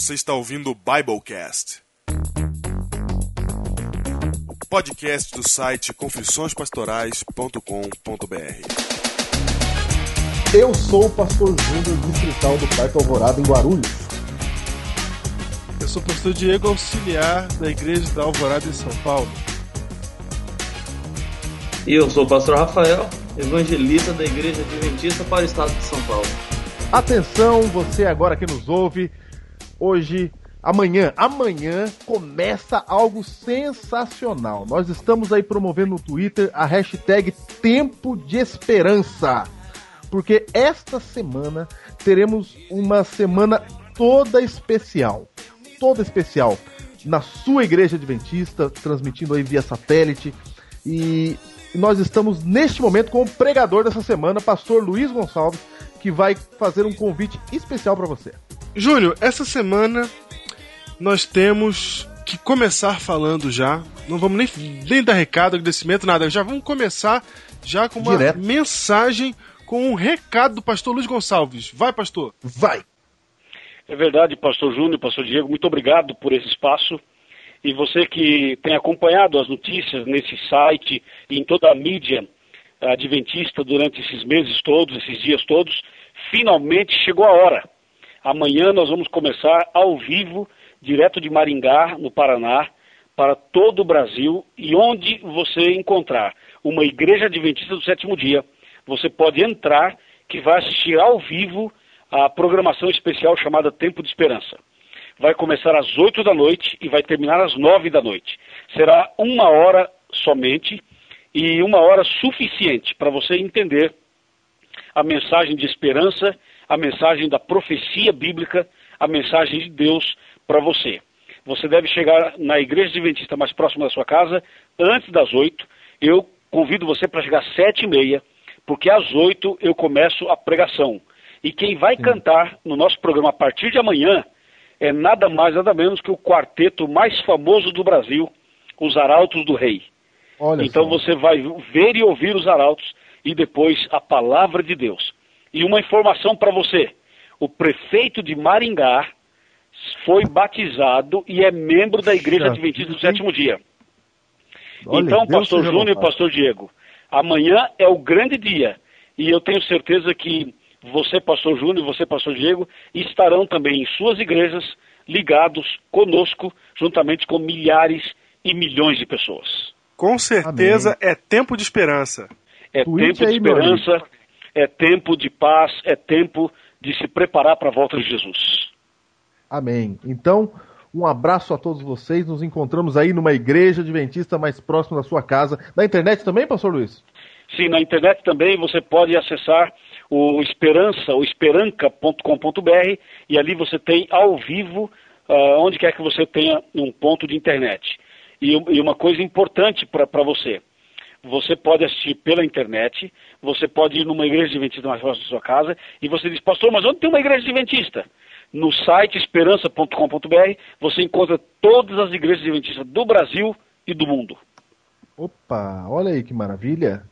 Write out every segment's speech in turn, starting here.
Você está ouvindo o Biblecast. Podcast do site confissõespastorais.com.br. Eu sou o pastor Júnior, distrital do Parque Alvorada, em Guarulhos. Eu sou o pastor Diego Auxiliar, da Igreja da Alvorada, em São Paulo. E eu sou o pastor Rafael, evangelista da Igreja Adventista para o Estado de São Paulo. Atenção, você agora que nos ouve, hoje, amanhã, amanhã começa algo sensacional. Nós estamos aí promovendo no Twitter a hashtag Tempo de Esperança. Porque esta semana teremos uma semana toda especial. Toda especial. Na sua igreja adventista, transmitindo aí via satélite. E nós estamos neste momento com o pregador dessa semana, pastor Luiz Gonçalves, que vai fazer um convite especial para você. Júnior, essa semana nós temos que começar falando já. Não vamos nem, nem dar recado, agradecimento, nada. Já vamos começar já com uma Direto. mensagem com um recado do pastor Luiz Gonçalves. Vai, pastor. Vai! É verdade, pastor Júnior, pastor Diego, muito obrigado por esse espaço. E você que tem acompanhado as notícias nesse site e em toda a mídia adventista durante esses meses todos, esses dias todos, finalmente chegou a hora. Amanhã nós vamos começar ao vivo, direto de Maringá, no Paraná, para todo o Brasil e onde você encontrar uma igreja adventista do sétimo dia, você pode entrar que vai assistir ao vivo a programação especial chamada Tempo de Esperança. Vai começar às 8 da noite e vai terminar às 9 da noite. Será uma hora somente e uma hora suficiente para você entender a mensagem de esperança, a mensagem da profecia bíblica, a mensagem de Deus para você. Você deve chegar na igreja adventista mais próxima da sua casa antes das 8. Eu convido você para chegar às 7 e meia, porque às 8 eu começo a pregação. E quem vai Sim. cantar no nosso programa a partir de amanhã é nada mais, nada menos que o quarteto mais famoso do Brasil, os Arautos do Rei. Olha então só. você vai ver e ouvir os Arautos e depois a palavra de Deus. E uma informação para você: o prefeito de Maringá foi batizado e é membro da Igreja Adventista do Sétimo Dia. Olha, então, Deus pastor Júnior e pastor Diego, amanhã é o grande dia e eu tenho certeza que você, pastor Júnior, e você, pastor Diego, estarão também em suas igrejas ligados conosco, juntamente com milhares e milhões de pessoas. Com certeza Amém. é tempo de esperança. É Tweet tempo de esperança, é tempo de paz, é tempo de se preparar para a volta de Jesus. Amém. Então, um abraço a todos vocês. Nos encontramos aí numa igreja adventista mais próxima da sua casa. Na internet também, pastor Luiz? Sim, na internet também você pode acessar o Esperança, o esperanca.com.br e ali você tem ao vivo, uh, onde quer que você tenha um ponto de internet. E, e uma coisa importante para você, você pode assistir pela internet, você pode ir numa igreja adventista mais próxima da sua casa, e você diz, pastor, mas onde tem uma igreja adventista? No site esperança.com.br você encontra todas as igrejas adventistas do Brasil e do mundo. Opa, olha aí que maravilha.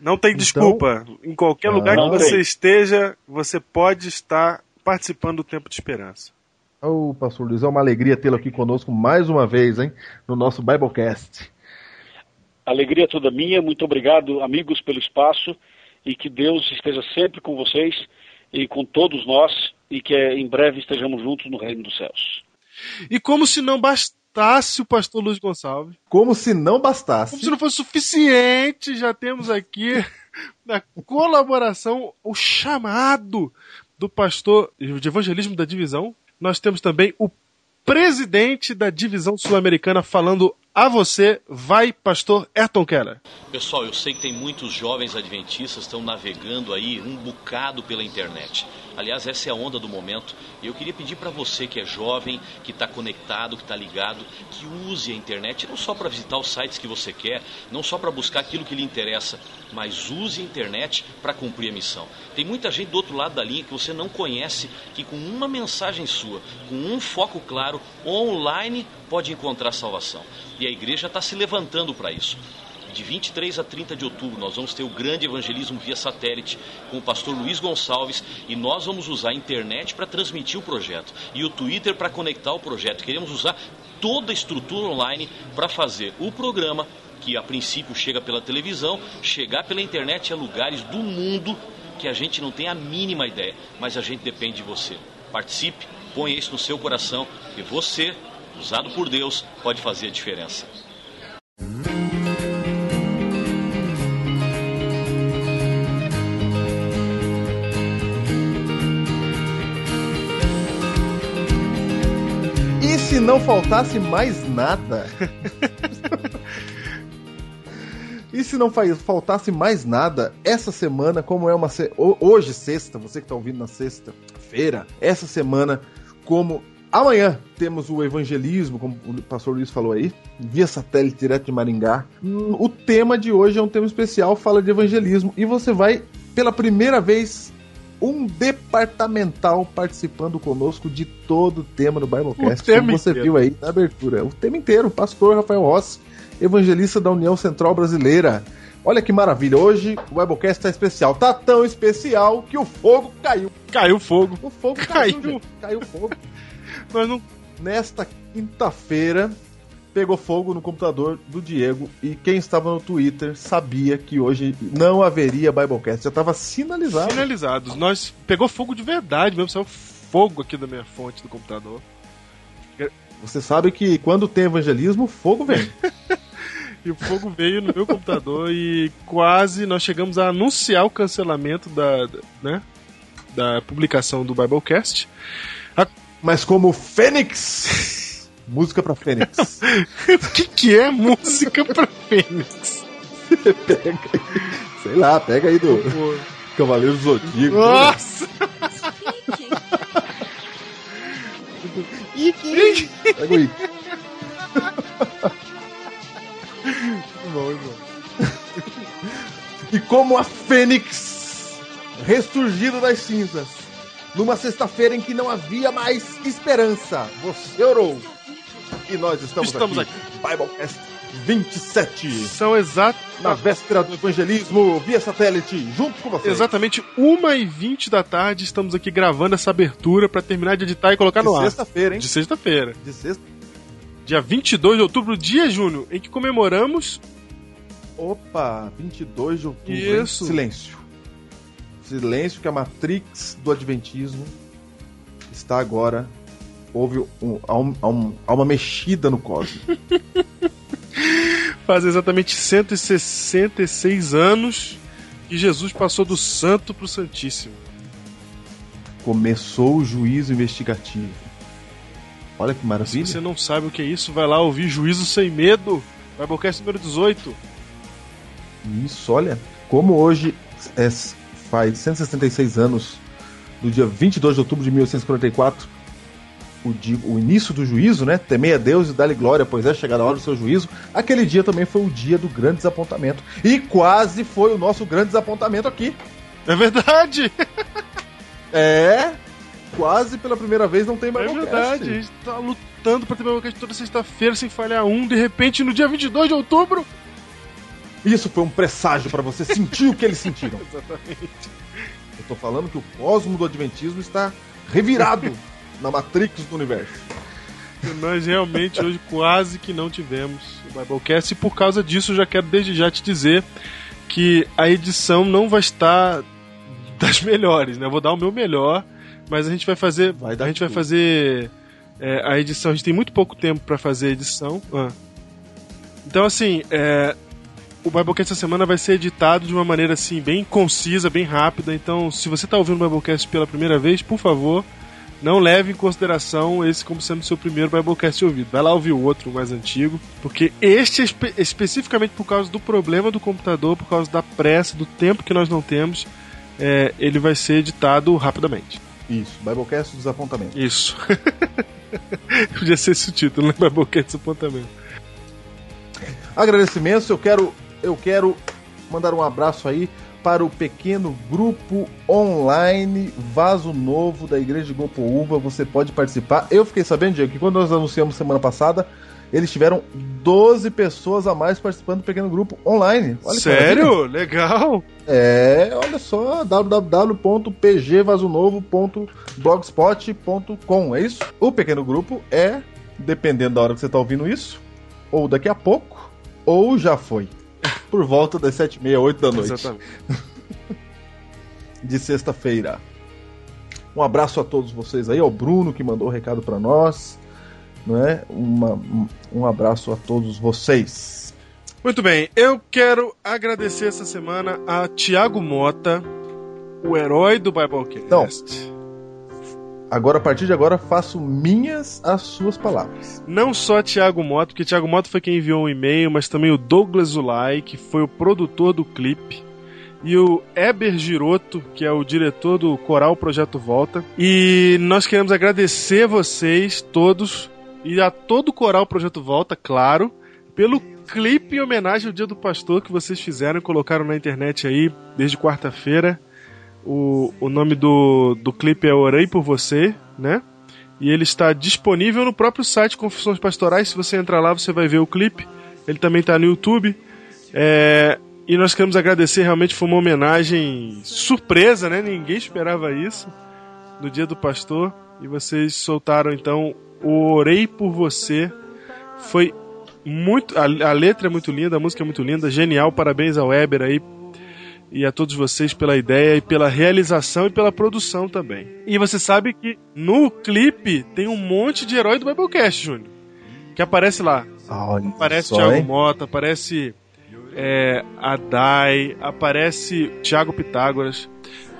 Não tem então, desculpa. Em qualquer lugar que você tem. esteja, você pode estar participando do Tempo de Esperança. Ô, oh, Pastor Luiz, é uma alegria tê-lo aqui conosco mais uma vez, hein? No nosso Biblecast. Alegria toda minha. Muito obrigado, amigos, pelo espaço. E que Deus esteja sempre com vocês e com todos nós. E que em breve estejamos juntos no reino dos céus. E como se não bastasse bastasse o pastor Luiz Gonçalves. Como se não bastasse. Como se não fosse suficiente, já temos aqui na colaboração o chamado do pastor de evangelismo da divisão. Nós temos também o presidente da divisão sul-americana falando a você, vai pastor Ayrton Keller. Pessoal, eu sei que tem muitos jovens adventistas estão navegando aí um bocado pela internet. Aliás, essa é a onda do momento. Eu queria pedir para você que é jovem, que está conectado, que está ligado, que use a internet não só para visitar os sites que você quer, não só para buscar aquilo que lhe interessa, mas use a internet para cumprir a missão. Tem muita gente do outro lado da linha que você não conhece, que com uma mensagem sua, com um foco claro, online, pode encontrar salvação. E a igreja está se levantando para isso De 23 a 30 de outubro, nós vamos ter o grande evangelismo via satélite com o pastor Luiz Gonçalves e nós vamos usar a internet para transmitir o projeto e o Twitter para conectar o projeto. Queremos usar toda a estrutura online para fazer o programa que a princípio chega pela televisão, chegar pela internet a lugares do mundo que a gente não tem a mínima ideia, mas a gente depende de você. Participe, ponha isso no seu coração e você, usado por Deus, pode fazer a diferença. E se não faltasse mais nada? e se não faltasse mais nada, essa semana, como é uma. se- ho- Hoje, sexta, você que está ouvindo na sexta-feira, essa semana, como. Amanhã temos o evangelismo, como o pastor Luiz falou aí, via satélite direto de Maringá. Hum, O tema de hoje é um tema especial, fala de evangelismo, e você vai, pela primeira vez, um departamental participando conosco de todo o tema do Biblecast. O tema como você inteiro. viu aí na abertura. O tema inteiro, pastor Rafael Rossi, evangelista da União Central Brasileira. Olha que maravilha, hoje o Biblecast tá especial. Tá tão especial que o fogo caiu. Caiu fogo. O fogo caiu, Caiu. Caiu fogo. Nós não. Nesta quinta-feira, pegou fogo no computador do Diego e quem estava no Twitter sabia que hoje não haveria Biblecast. Já estava sinalizado. Finalizados. Nós. Pegou fogo de verdade mesmo, saiu fogo aqui da minha fonte do computador. Você sabe que quando tem evangelismo, fogo vem. E o fogo veio no meu computador e quase nós chegamos a anunciar o cancelamento da, da- né, da publicação do Biblecast. Mas como Fênix, música pra Fênix. o que, que é música pra Fênix? pega aí, sei lá, pega aí do Cavaleiro Zodíaco. Nossa! Pega o Ike. Bom, bom. E como a Fênix ressurgido das cinzas, numa sexta-feira em que não havia mais esperança, você orou. E nós estamos, Estamos aqui. Biblecast 27. São exato, Na véspera do evangelismo, via satélite, junto com você. exatamente 1h20 da tarde. Estamos aqui gravando essa abertura pra terminar de editar e colocar no De ar. sexta-feira, hein? De sexta-feira. De sexta. Dia 22 de outubro, dia, Júnior, em que comemoramos Opa, 22 de outubro. hein? Isso. Silêncio. Silêncio que a Matrix do Adventismo está agora. Houve um, há, um- há um- há uma mexida no cosmos. faz exatamente 166 anos que Jesus passou do santo pro santíssimo. Começou o juízo investigativo. Olha que Se maravilha. você não sabe o que é isso, vai lá ouvir Juízo Sem Medo, Biblecast número 18. Isso, olha. Como hoje é- faz 166 anos do dia 22 de outubro de 1844, o, di- o início do juízo, né? Temei a Deus e dá-lhe glória, pois é chegada a hora do seu juízo. Aquele dia também foi o dia do grande desapontamento. E quase foi o nosso grande desapontamento aqui. É verdade! É. Quase pela primeira vez não tem É mais verdade, a gente tá lutando pra ter Biblecast toda sexta-feira sem falhar um, de repente no dia 22 de outubro. Isso foi um presságio para você sentir o que eles sentiram. Exatamente. Eu tô falando que o cosmo do Adventismo está revirado na Matrix do universo. Nós realmente hoje quase que não tivemos o Biblecast e por causa disso eu já quero desde já te dizer que a edição não vai estar das melhores, né? Eu vou dar o meu melhor, mas a gente vai fazer, Vai a gente vai tudo. fazer é, a edição. A gente tem muito pouco tempo para fazer a edição. Ah. Então assim, é, o Biblecast essa semana vai ser editado de uma maneira assim bem concisa, bem rápida. Então, se você está ouvindo o Biblecast pela primeira vez, por favor, não leve em consideração esse como sendo o seu primeiro Biblecast ouvido. Vai lá ouvir o outro, o mais antigo, porque este é espe- especificamente por causa do problema do computador, por causa da pressa, do tempo que nós não temos, é, ele vai ser editado rapidamente. Isso, Biblecast do Desapontamento. Isso. Podia ser esse o título, né? Biblecast Desapontamento. Agradecimentos, eu quero, eu quero mandar um abraço aí para o pequeno grupo online Vaso Novo da Igreja de Gopoúva. Você pode participar. Eu fiquei sabendo, Diego, que quando nós anunciamos semana passada, eles tiveram 12 pessoas a mais participando do pequeno grupo online. Olha. Sério? Legal. É, olha só, www.pgvasonovo.blogspot.com, é isso? O pequeno grupo é, dependendo da hora que você está ouvindo isso, ou daqui a pouco, ou já foi. Por volta das 7 e meia, 8 da noite Exatamente. de sexta-feira. Um abraço a todos vocês aí, ao Bruno que mandou o recado para nós, não é? Uma- um, abraço a todos vocês. Muito bem, eu quero agradecer essa semana a Tiago Mota, o herói do Biblecast. Agora, a partir de agora, faço minhas as suas palavras. Não só Tiago Mota, porque Tiago Mota foi quem enviou um e-mail, mas também o Douglas Zulay, que foi o produtor do clipe, e o Eber Giroto, que é o diretor do Coral Projeto Volta. E nós queremos agradecer vocês todos e a todo o Coral Projeto Volta, claro, pelo clipe em homenagem ao Dia do Pastor que vocês fizeram e colocaram na internet aí desde quarta-feira. O, o nome do, do clipe é Orei por Você, né? E ele está disponível no próprio site Confissões Pastorais. Se você entrar lá, você vai ver o clipe. Ele também está no YouTube. É, e nós queremos agradecer, realmente foi uma homenagem surpresa, né? Ninguém esperava isso no Dia do Pastor. E vocês soltaram então o Orei por Você. Foi muito. A, a letra é muito linda, a música é muito linda, genial. Parabéns ao Weber aí e a todos vocês pela ideia e pela realização e pela produção também. E você sabe que no clipe tem um monte de herói do Biblecast, Júnior. Que aparece lá. Olha Aparece só, Thiago hein? Mota, aparece é, a Dai, aparece Thiago Pitágoras.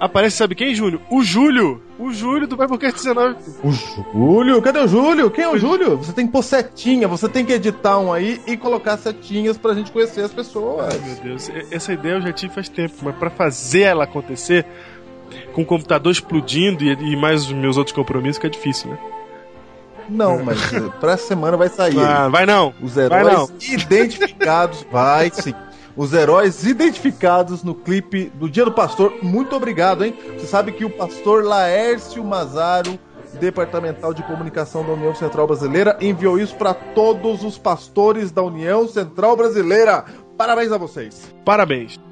Aparece, sabe quem, Júnior? O Júlio! O Júlio do Biblecast 19. O Júlio? Cadê o Júlio? Quem é o Júlio? Você tem que pôr setinha, você tem que editar um aí e colocar setinhas pra gente conhecer as pessoas. Ai, meu Deus, essa ideia eu já tive faz tempo, mas pra fazer ela acontecer, com o computador explodindo e, e mais os meus outros compromissos, fica difícil, né? Não, mas eh, pra semana vai sair. Ah, vai não! Os Vai heróis não. identificados, vai sim. Os heróis identificados no clipe do Dia do Pastor. Muito obrigado, hein? Você sabe que o pastor Laércio Mazaro, departamental de comunicação da União Central Brasileira, enviou isso para todos os pastores da União Central Brasileira. Parabéns a vocês. Parabéns!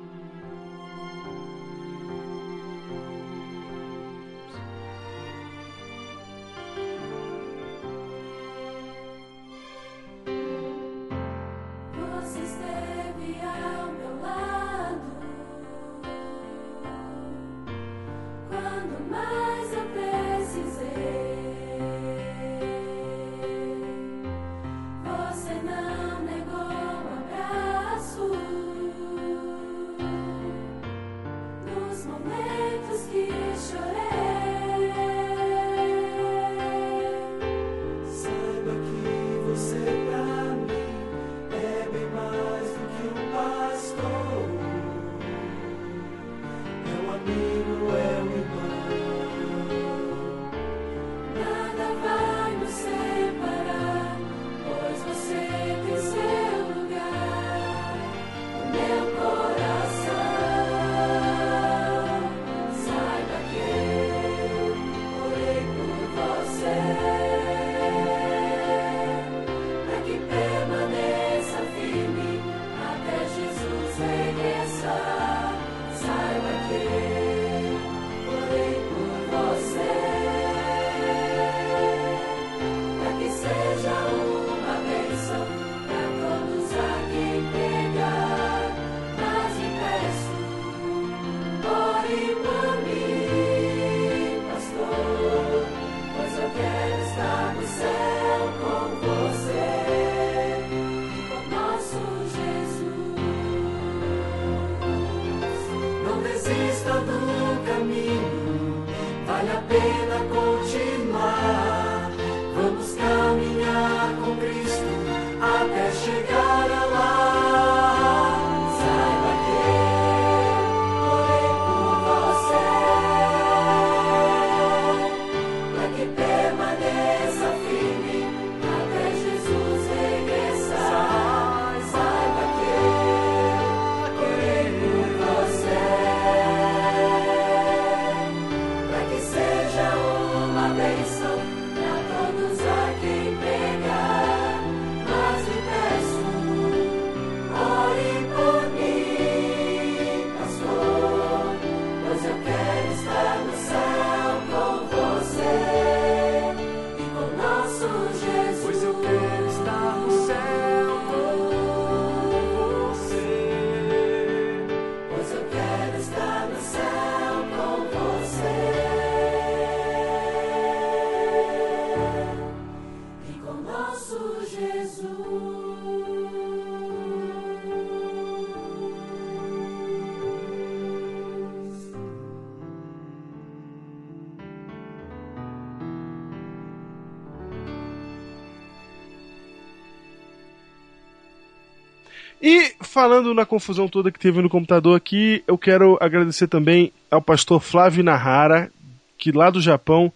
Falando na confusão toda que teve no computador aqui, eu quero agradecer também ao pastor Flávio Nahara, que lá do Japão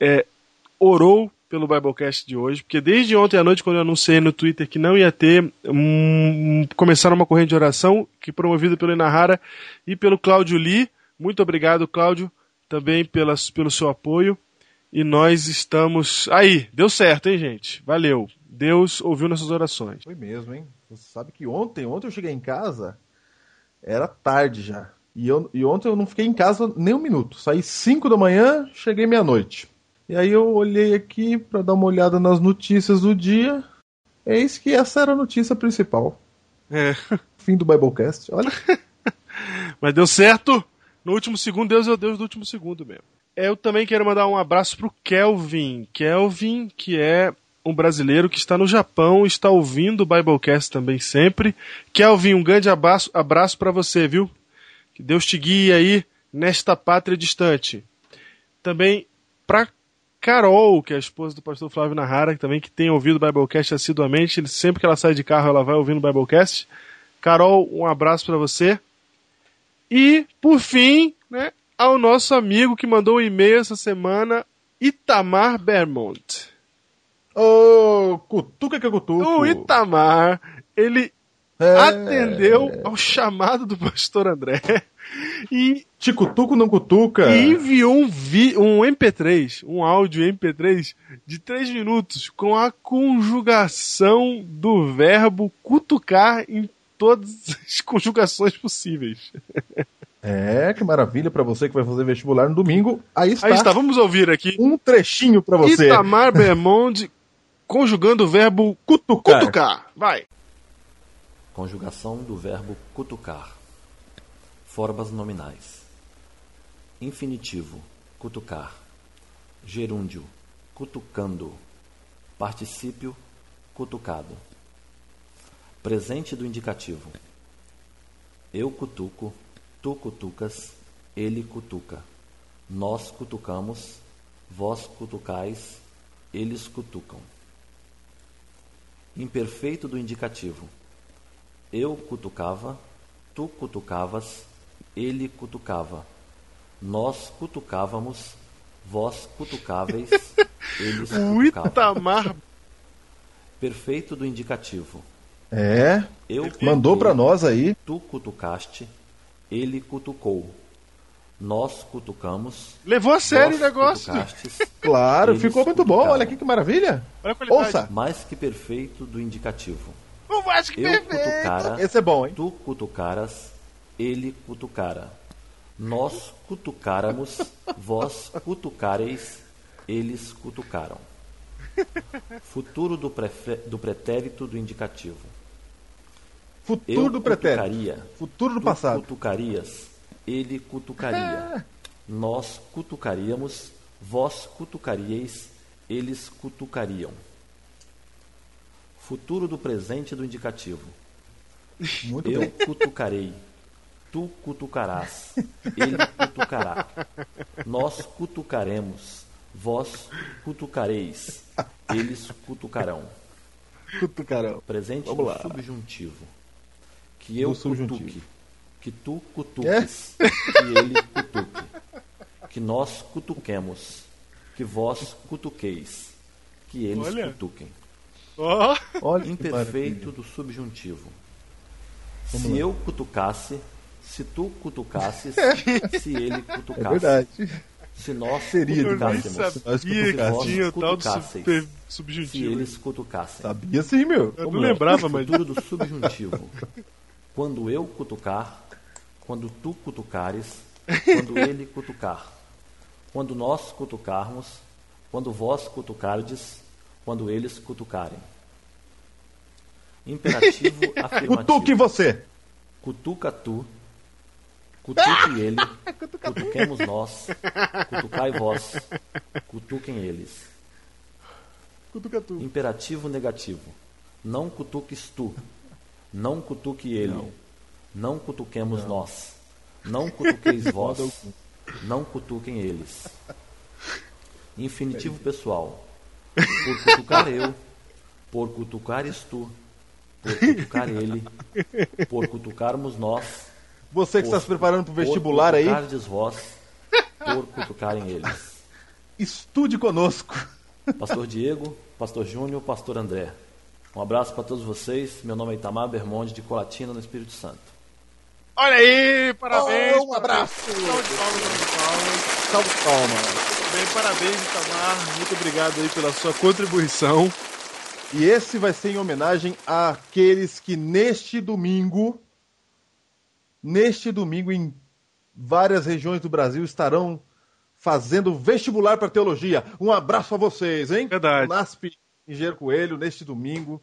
é, orou pelo Biblecast de hoje, porque desde ontem à noite, quando eu anunciei no Twitter que não ia ter, um, começaram uma corrente de oração que promovida pelo Inahara e pelo Cláudio Lee. Muito obrigado, Cláudio, também pela, pelo seu apoio. E nós estamos aí. Deu certo, hein, gente? Valeu. Deus ouviu nossas orações. Foi mesmo, hein? Você sabe que ontem, ontem eu cheguei em casa, era tarde já. E, eu, e ontem eu não fiquei em casa nem um minuto. Saí 5 da manhã, cheguei meia-noite. E aí eu olhei aqui para dar uma olhada nas notícias do dia. Eis que essa era a notícia principal. É. Fim do Biblecast. Olha. Mas deu certo. No último segundo, Deus é o Deus do último segundo mesmo. Eu também quero mandar um abraço pro Kelvin. Kelvin, que é um brasileiro que está no Japão, está ouvindo o Biblecast também sempre. Kelvin, um grande abraço, abraço para você, viu? Que Deus te guie aí nesta pátria distante. Também para Carol, que é a esposa do pastor Flávio Nahara, que também que tem ouvido o Biblecast assiduamente. Sempre que ela sai de carro, ela vai ouvindo o Biblecast. Carol, um abraço para você. E, por fim, né, ao nosso amigo que mandou um e-mail essa semana, Itamar Bermont. Ô, cutuca que é cutuca. O Itamar, ele É. atendeu ao chamado do pastor André e, Te cutuca ou não cutuca? e enviou um, vi, um MP3, um áudio MP3 de 3 minutos com a conjugação do verbo cutucar em todas as conjugações possíveis. É, que maravilha pra você que vai fazer vestibular no domingo. Aí está, Aí está, vamos ouvir aqui. um trechinho pra você. Itamar Bermond conjugando o verbo Cutucar. cutucar. Vai. Conjugação do verbo cutucar. Formas nominais. Infinitivo, cutucar. Gerúndio, cutucando. Particípio, cutucado. Presente do indicativo. Eu cutuco, tu cutucas, ele cutuca. Nós cutucamos, vós cutucais, eles cutucam. Imperfeito do indicativo. Eu cutucava, tu cutucavas, ele cutucava. Nós cutucávamos, vós cutucáveis, eles cutucavam. Itamar Perfeito do indicativo. É, Eu mandou pra nós aí. Tu cutucaste, ele cutucou. Nós cutucamos. levou a sério o negócio. Claro, ficou muito bom. cutucavam. Olha aqui que maravilha. Olha. Ouça, Mais que perfeito do indicativo. Eu acho que Eu perfeito. cutucara, esse é bom, hein? tu cutucaras, ele cutucara. Nós cutucáramos, vós cutucareis, eles cutucaram. Futuro do, prefe- do pretérito do indicativo. Futuro Eu do pretérito. cutucaria, Futuro do passado. cutucarias, ele cutucaria. Nós cutucaríamos, vós cutucaríeis, eles cutucariam. Futuro do presente do indicativo. Muito Eu bem. cutucarei, tu cutucarás, ele cutucará. Nós cutucaremos, vós cutucareis, eles cutucarão. Cutucarão. Presente Vamos do lá. subjuntivo. Que eu cutuque, que tu cutuques, que ele cutuque. Que nós cutuquemos, que vós cutuqueis, que eles Olha. cutuquem. Olha Imperfeito do subjuntivo. Vamos se lá. eu cutucasse, se tu cutucasses, se ele É cutucasse. verdade. Se nós Seria cutucássemos, nós sabia que cutucássemos. tinha tal do Cutucasseis. super se subjuntivo. eles cutucassem. Sabia sim, meu. Eu não lembrava, mas Futuro do subjuntivo. Quando eu cutucar, quando tu cutucares, quando ele cutucar. Quando nós cutucarmos, quando vós cutucardes, quando eles cutucarem. Imperativo afirmativo. Cutuque você. Cutuca tu, cutuque ele, cutuquemos nós, cutucai vós, cutuquem eles. Cutuca tu. Imperativo negativo. Não cutuques tu, não cutuque ele, não, cutuquemos nós, não cutuqueis vós, não cutuquem eles. Infinitivo pessoal. Por cutucar eu, por cutucares tu, por cutucar ele, por cutucarmos nós, Você que está por- se preparando para o por vestibular aí, cutucardes vós, por cutucarem eles. estude conosco. Pastor Diego, Pastor Júnior, Pastor André. Um abraço para todos vocês. Meu nome é Itamar Bermonde, de Colatina, no Espírito Santo. Olha aí, parabéns. Oh, um abraço. Salve de palmas, salve de palmas. Salve palmas. Muito bem, parabéns, Itamar. Muito obrigado aí pela sua contribuição. E esse vai ser em homenagem àqueles que neste domingo, neste domingo, em várias regiões do Brasil, estarão fazendo vestibular para teologia. Um abraço a vocês, hein? Verdade. NASP Engenheiro Coelho, neste domingo,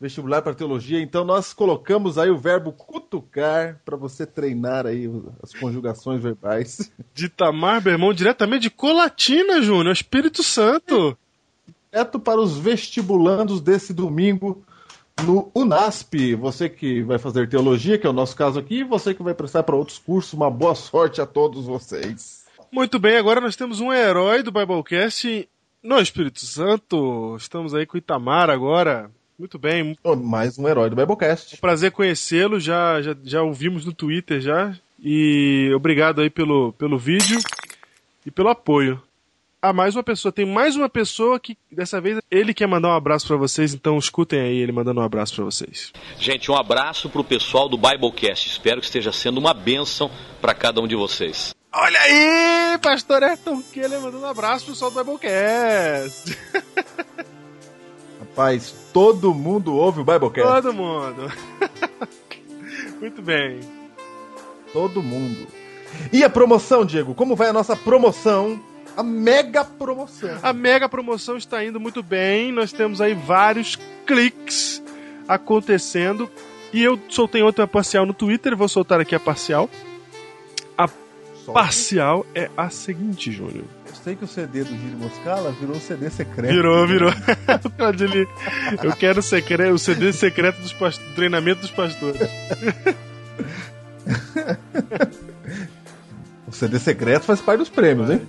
vestibular para teologia. Então nós colocamos aí o verbo cutucar para você treinar aí as conjugações verbais. De Itamar Bermão, diretamente de Colatina, Júnior, Espírito Santo. direto para os vestibulandos desse domingo no Unasp. Você que vai fazer teologia, que é o nosso caso aqui, e você que vai prestar para outros cursos, uma boa sorte a todos vocês. Muito bem, agora nós temos um herói do Biblecast no Espírito Santo. Estamos aí com o Itamar agora. Muito bem, Mais um herói do Biblecast. prazer conhecê-lo. Já, já, já ouvimos no Twitter já. E obrigado aí pelo, pelo vídeo e pelo apoio. Ah, mais uma pessoa. Tem mais uma pessoa que dessa vez ele quer mandar um abraço pra vocês, então escutem aí ele mandando um abraço pra vocês. Gente, um abraço pro pessoal do Biblecast. Espero que esteja sendo uma bênção para cada um de vocês. Olha aí, pastor Ayrton Keller mandando um abraço pro pessoal do Biblecast. Rapaz, todo mundo ouve o Biblecast. Todo mundo. Muito bem. Todo mundo. E a promoção, Diego? Como vai a nossa promoção? A mega promoção. A mega promoção está indo muito bem. Nós temos aí vários cliques acontecendo. E eu soltei outra parcial no Twitter, vou soltar aqui a parcial. Parcial é a seguinte, Júnior. Eu sei que o CD do Giro Moscala virou um CD secreto. Virou, virou. Eu quero o, CD secreto dos past- do treinamento dos pastores. O CD secreto faz parte dos prêmios, hein?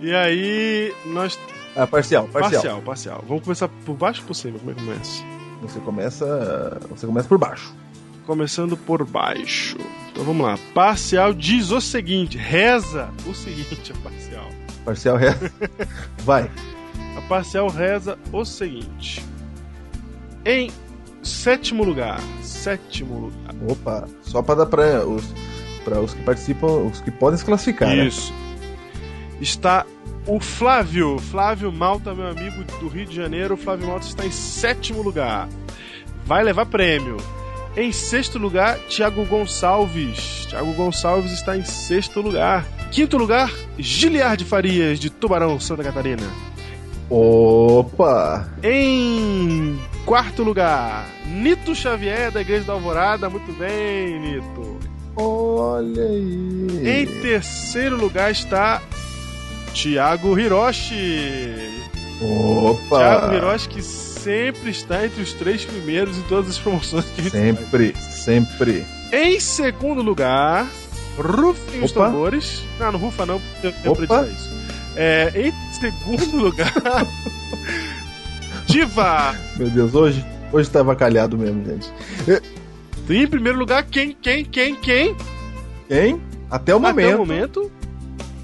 E aí, nós. Ah, parcial, parcial. Parcial, parcial. Vamos começar por baixo ou por cima? Como é que começa? Você começa, você começa por baixo. Começando por baixo. Então vamos lá. Parcial diz o seguinte: reza o seguinte, a parcial. Parcial é. Vai. A parcial reza o seguinte: em sétimo lugar, sétimo lugar. Opa, só para dar para os para os que participam, os que podem se classificar, né? Isso. Está o Flávio, Flávio Malta, meu amigo do Rio de Janeiro. O Flávio Malta está em sétimo lugar. Vai levar prêmio. Em sexto lugar, Thiago Gonçalves. Thiago Gonçalves está em sexto lugar. Quinto lugar, Giliard Farias, de Tubarão, Santa Catarina. Opa! Em quarto lugar, Nito Xavier, da Igreja da Alvorada. Muito bem, Nito. Olha aí. Em terceiro lugar está Thiago Hiroshi. Opa! Thiago Hiroshi que sempre está entre os três primeiros em todas as promoções que a gente faz. Sempre, sempre. Em segundo lugar, rufem os tambores. Não, não rufa não, porque eu tenho pra isso. É, em segundo lugar, Diva. Meu Deus, hoje, hoje tá avacalhado mesmo, gente. E em primeiro lugar, quem, quem, quem, quem? Quem? Até o momento. Até o momento,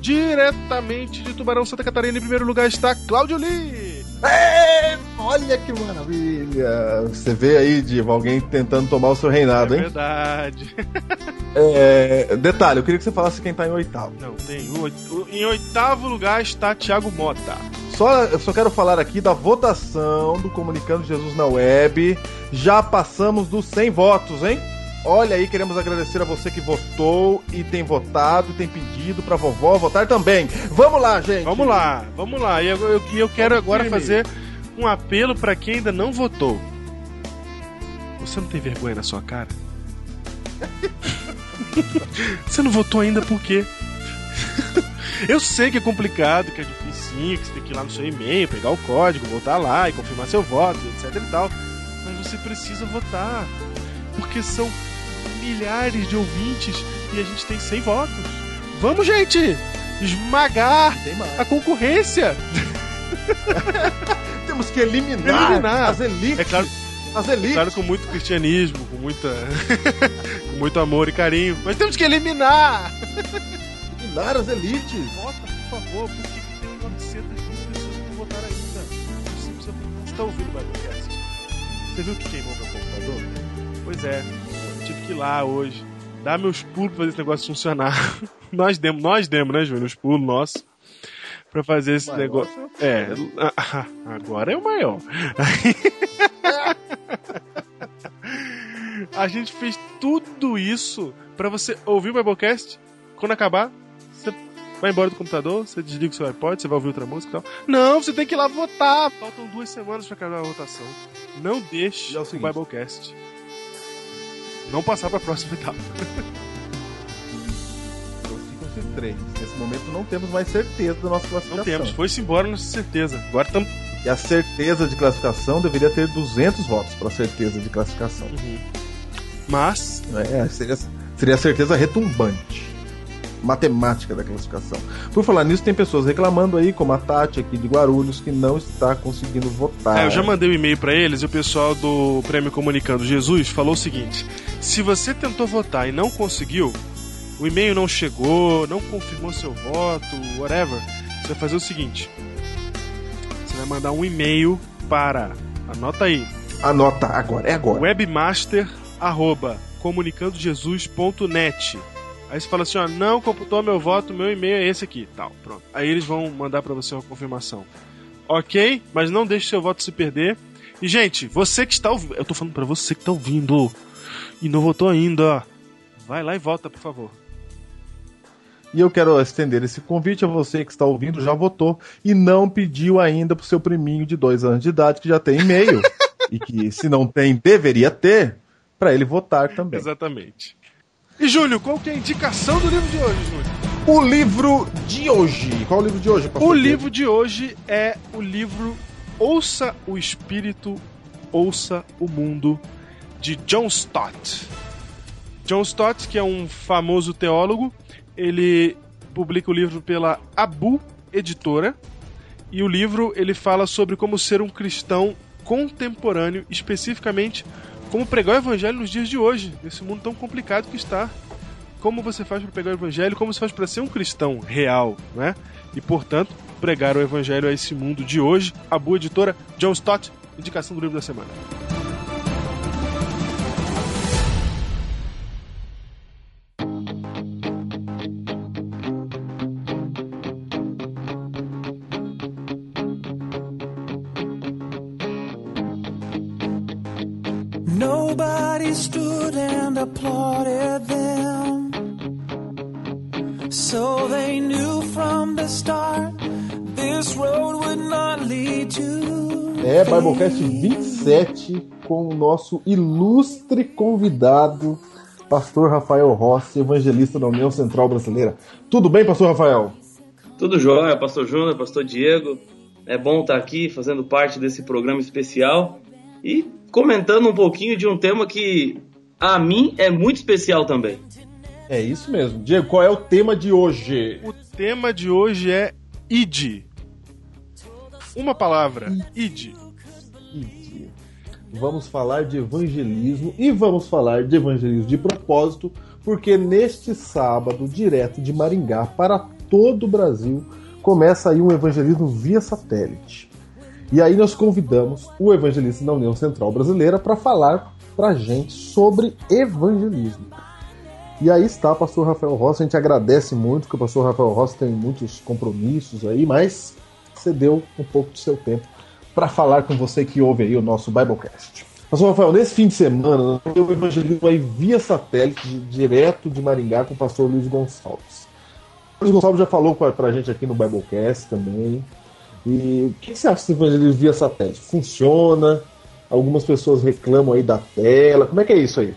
diretamente de Tubarão, Santa Catarina, em primeiro lugar está Cláudio Lee. É, olha que maravilha! Você vê aí, Diva, alguém tentando tomar o seu reinado, é hein? verdade. É, detalhe, eu queria que você falasse quem tá em oitavo. Não, tem. Em oitavo lugar está Thiago Mota. Só, eu só quero falar aqui da votação do Comunicando Jesus na Web. Já passamos dos 100 votos, hein? Olha aí, queremos agradecer a você que votou e tem votado, tem pedido pra vovó votar também. Vamos lá, gente. Vamos lá, vamos lá. E eu, eu- eu quero agora fazer um apelo para quem ainda não votou. Você não tem vergonha na sua cara? Você não votou ainda por quê? Eu sei que é complicado, que é difícil, que você tem que ir lá no seu e-mail, pegar o código, voltar lá e confirmar seu voto, etc e tal. Mas você precisa votar. Porque são milhares de ouvintes e a gente tem 100 votos. Vamos, gente! Esmagar a concorrência! Temos que eliminar, Eliminar. as elites. É claro, As elites. Claro, com muito cristianismo, com muita. com muito amor e carinho. Mas temos que eliminar! Eliminar as elites. Vota, por favor, porque tem 900 mil pessoas que não votaram ainda. Você precisa- Você tá ouvindo o? Você viu que queimou meu computador? Pois é, tive que ir lá hoje. Dar meus pulos pra fazer esse negócio funcionar. nós demos, nós demos, né, Júnior? Os pulos nossos. Pra fazer esse negócio. É, ah, agora é o maior. A gente fez tudo isso pra você ouvir o Biblecast. Quando acabar, você vai embora do computador, você desliga o seu iPod, você vai ouvir outra música e tal. Não, você tem que ir lá votar. Faltam duas semanas pra acabar a votação. Não deixe é o o. Biblecast não passar pra próxima etapa. Então três. Nesse momento não temos mais certeza da nossa classificação. Não temos, foi-se embora nossa certeza. Agora estamos. E a certeza de classificação deveria ter 200 votos para certeza de classificação. Mas, É, seria, seria a certeza retumbante. Matemática da classificação. Por falar nisso, tem pessoas reclamando aí, como a Tati aqui de Guarulhos, que não está conseguindo votar. é, eu já mandei um e-mail pra eles e o pessoal do Prêmio Comunicando Jesus falou o seguinte: se você tentou votar e não conseguiu, o e-mail não chegou, não confirmou seu voto, whatever, você vai fazer o seguinte: você vai mandar um e-mail para, anota aí, Anota agora, é agora. webmaster@comunicandojesus.net. Aí você fala assim, ó, não computou meu voto, meu e-mail é esse aqui, tal, pronto. Aí eles vão mandar pra você uma confirmação. OK? Mas não deixe seu voto se perder. E gente, você que está ouvindo, eu tô falando pra você que tá ouvindo e não votou ainda, vai lá e vota, por favor. E eu quero estender esse convite a você que está ouvindo, já votou e não pediu ainda pro seu priminho de dois anos de idade que já tem e-mail e que se não tem deveria ter para ele votar também. Exatamente. E Júlio, qual que é a indicação do livro de hoje, Júlio? O livro de hoje. Qual o livro de hoje? pastor O livro de hoje é o livro Ouça o Espírito, Ouça o Mundo, de John Stott. John Stott, que é um famoso teólogo, ele publica o livro pela Abu Editora, e o livro ele fala sobre como ser um cristão contemporâneo, especificamente como pregar o evangelho nos dias de hoje, nesse mundo tão complicado que está. Como você faz para pregar o evangelho, como você faz para ser um cristão real, né? E portanto, pregar o evangelho a esse mundo de hoje. A boa editora John Stott, indicação do livro da semana. Biblecast 27, com o nosso ilustre convidado, Pastor Rafael Rossi, evangelista da União Central Brasileira. Tudo bem, Pastor Rafael? Tudo jóia, Pastor Júnior, Pastor Diego. É bom estar aqui fazendo parte desse programa especial e comentando um pouquinho de um tema que a mim é muito especial também. É isso mesmo. Diego, qual é o tema de hoje? O tema de hoje é ID. Uma palavra, ID. Vamos falar de evangelismo e vamos falar de evangelismo de propósito, porque neste sábado, direto de Maringá para todo o Brasil, começa aí um evangelismo via satélite. E aí nós convidamos o evangelista da União Central Brasileira para falar pra gente sobre evangelismo. E aí está o pastor Rafael Rossi, a gente agradece muito, que o pastor Rafael Rossi tem muitos compromissos aí, mas cedeu um pouco do seu tempo para falar com você que ouve aí o nosso Biblecast. Pastor Rafael, nesse fim de semana, nós temos o evangelismo aí via satélite, direto de Maringá, com o pastor Luiz Gonçalves. O Luiz Gonçalves já falou com a- gente aqui no Biblecast também. E o que você acha desse evangelismo via satélite? Funciona? Algumas pessoas reclamam aí da tela. Como é que é isso aí?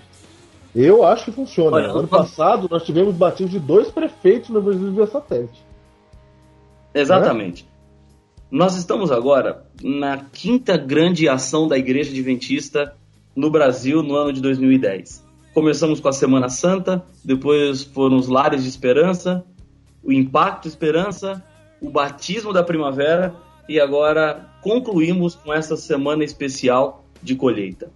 Eu acho que funciona. Olha, ano eu- passado nós tivemos batismo de dois prefeitos no evangelismo via satélite. Exatamente. Nós estamos agora na quinta grande ação da Igreja Adventista no Brasil no ano de 2010. Começamos com a Semana Santa, depois foram os Lares de Esperança, o Impacto Esperança, o Batismo da Primavera e agora concluímos com essa semana especial de colheita.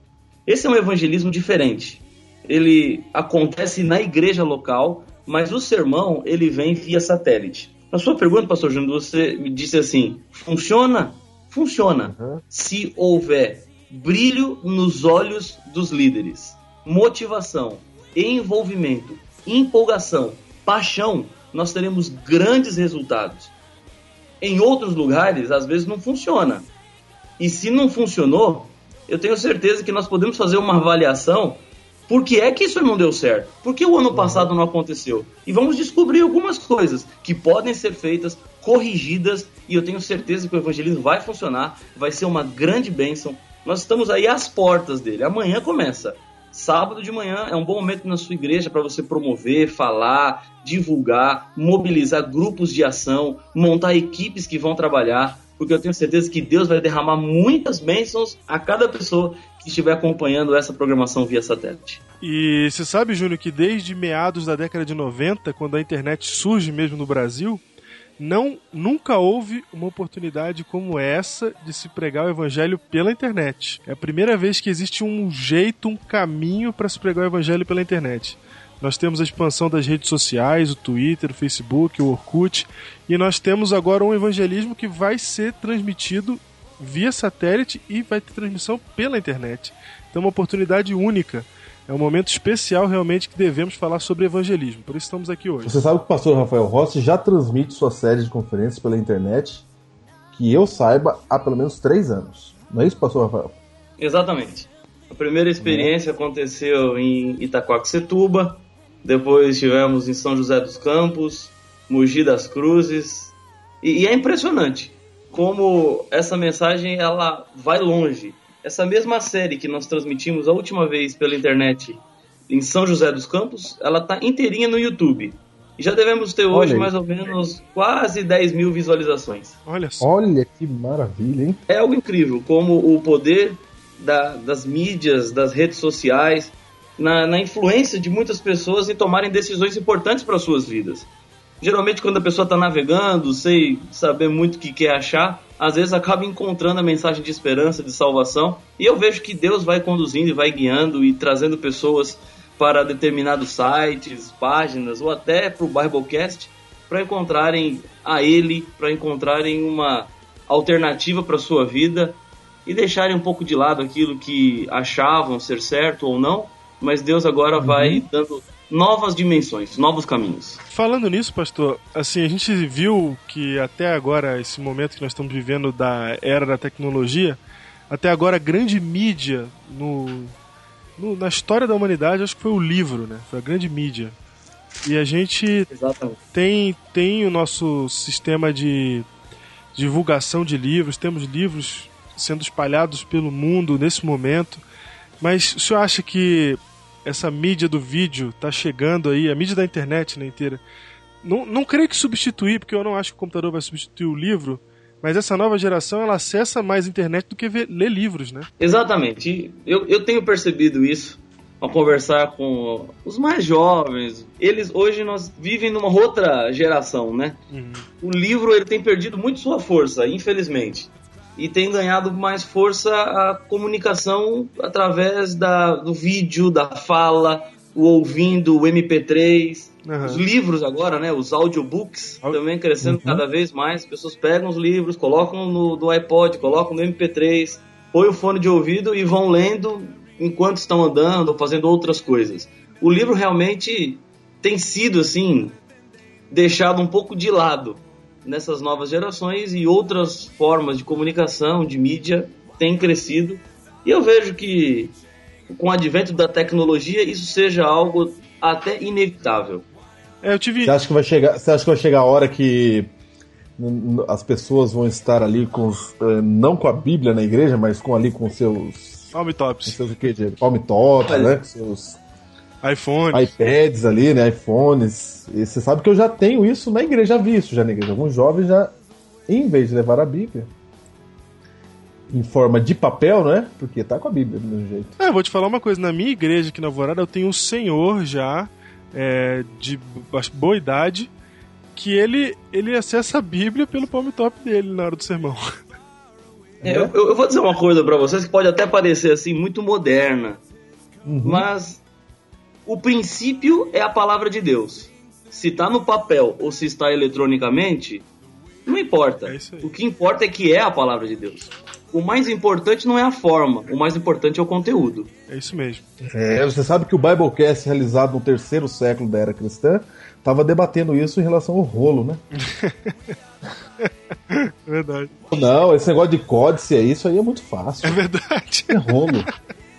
Esse é um evangelismo diferente. Ele acontece na igreja local, mas o sermão ele vem via satélite. Na sua pergunta, pastor Júnior, você me disse assim: funciona? Funciona. Se houver brilho nos olhos dos líderes, motivação, envolvimento, empolgação, paixão, nós teremos grandes resultados. Em outros lugares, às vezes não funciona. E se não funcionou, eu tenho certeza que nós podemos fazer uma avaliação por que é que isso não deu certo? Por que o ano passado não aconteceu? E vamos descobrir algumas coisas que podem ser feitas, corrigidas, e eu tenho certeza que o evangelismo vai funcionar, vai ser uma grande bênção. Nós estamos aí às portas dele. Amanhã começa. Sábado de manhã é um bom momento na sua igreja para você promover, falar, divulgar, mobilizar grupos de ação, montar equipes que vão trabalhar, porque eu tenho certeza que Deus vai derramar muitas bênçãos a cada pessoa que estiver acompanhando essa programação via satélite. E você sabe, Júnior, que desde meados da década de 90, quando a internet surge mesmo no Brasil, não nunca houve uma oportunidade como essa de se pregar o evangelho pela internet. É a primeira vez que existe um jeito, um caminho para se pregar o evangelho pela internet. Nós temos a expansão das redes sociais, o Twitter, o Facebook, o Orkut, e nós temos agora um evangelismo que vai ser transmitido via satélite e vai ter transmissão pela internet. Então, é uma oportunidade única. É um momento especial realmente que devemos falar sobre evangelismo. Por isso estamos aqui hoje. Você sabe que o pastor Rafael Rossi já transmite sua série de conferências pela internet, que eu saiba, há pelo menos três anos. Não é isso, pastor Rafael? Exatamente. A primeira experiência aconteceu em Itaquaquecetuba, depois tivemos em São José dos Campos, Mogi das Cruzes, e, e é impressionante como essa mensagem ela vai longe. Essa mesma série que nós transmitimos a última vez pela internet em São José dos Campos, ela tá inteirinha no YouTube. E já devemos ter hoje mais ou menos quase 10 mil visualizações. Olha só. Olha que maravilha, hein? É algo incrível como o poder da- das mídias, das redes sociais, na, na influência de muitas pessoas em tomarem decisões importantes para suas vidas. Geralmente, quando a pessoa está navegando, sem saber muito o que quer achar, às vezes acaba encontrando a mensagem de esperança, de salvação. E eu vejo que Deus vai conduzindo e vai guiando e trazendo pessoas para determinados sites, páginas ou até para o Biblecast para encontrarem a Ele, para encontrarem uma alternativa para sua vida e deixarem um pouco de lado aquilo que achavam ser certo ou não, mas Deus agora vai dando novas dimensões, novos caminhos. Falando nisso, pastor, assim, a gente viu que até agora, esse momento que nós estamos vivendo da era da tecnologia, até agora a grande mídia no, no- na história da humanidade, acho que foi o livro, né? Foi a grande mídia. E a gente Exatamente. tem, tem o nosso sistema de divulgação de livros, temos livros sendo espalhados pelo mundo nesse momento, mas o senhor acha que essa mídia do vídeo está chegando aí, a mídia da internet né, inteira, não, não creio que substituir, porque eu não acho que o computador vai substituir o livro, mas essa nova geração ela acessa mais a internet do que ver, ler livros, né? Exatamente. Eu, eu tenho percebido isso ao conversar com os mais jovens. Eles hoje nós vivem numa outra geração, né? O livro ele tem perdido muito sua força, infelizmente. E tem ganhado mais força a comunicação através da, do vídeo, da fala, o ouvindo, o MP3. Aham. Os livros agora, né? Os audiobooks também crescendo cada vez mais. As pessoas pegam os livros, colocam no, no iPod, colocam no MP3, põem o fone de ouvido e vão lendo enquanto estão andando ou fazendo outras coisas. O livro realmente tem sido, assim, deixado um pouco de lado nessas novas gerações e outras formas de comunicação, de mídia, têm crescido. E eu vejo que com o advento da tecnologia isso seja algo até inevitável. É, eu tive. Você acha que vai chegar, você acha que vai chegar a hora que as pessoas vão estar ali com os, eh, não com a Bíblia na igreja, mas com ali com seus Palm com Tops, seus o quê, Diego? palm tops, Olha. né? Com seus iPhone. iPads ali, né? iPhones. E você sabe que eu já tenho isso na igreja, já vi isso já na igreja. Alguns jovens já, em vez de levar a Bíblia em forma de papel, né? Porque tá com a Bíblia do mesmo jeito. É, eu vou te falar uma coisa. Na minha igreja aqui na Alvorada, eu tenho um senhor já, é, de boa idade, que ele, ele acessa a Bíblia pelo palm top dele na hora do sermão. É, eu, eu vou dizer uma coisa pra vocês que pode até parecer assim muito moderna, Uhum. Mas o princípio é a palavra de Deus. Se está no papel ou se está eletronicamente, não importa. É. O que importa é que é a palavra de Deus. O mais importante não é a forma, o mais importante é o conteúdo. É isso mesmo. É, você sabe que o Biblecast, realizado no terceiro século da era cristã, estava debatendo isso em relação ao rolo, né? É verdade. Não, esse negócio de códice aí, isso aí é muito fácil. É verdade. É rolo.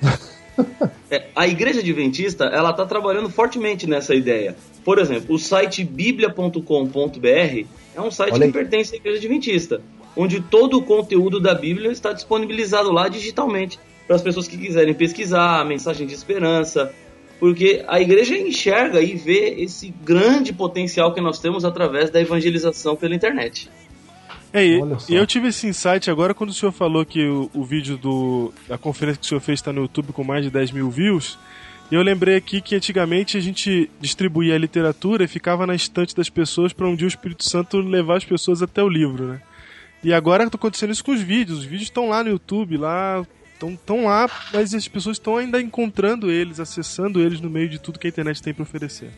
É, a igreja adventista ela está trabalhando fortemente nessa ideia. Por exemplo, o site biblia.com.br é um site que pertence à igreja adventista, onde todo o conteúdo da Bíblia está disponibilizado lá digitalmente para as pessoas que quiserem pesquisar, a mensagem de esperança, porque a igreja enxerga e vê esse grande potencial que nós temos através da evangelização pela internet. É, e, e eu tive esse insight agora quando o senhor falou que o, o vídeo do, da conferência que o senhor fez está no YouTube com mais de 10 mil views. E eu lembrei aqui que antigamente a gente distribuía a literatura e ficava na estante das pessoas para um dia o Espírito Santo levar as pessoas até o livro, né? E agora está acontecendo isso com os vídeos. Os vídeos estão lá no YouTube, lá estão tão lá, mas as pessoas estão ainda encontrando eles, acessando eles no meio de tudo que a internet tem para oferecer.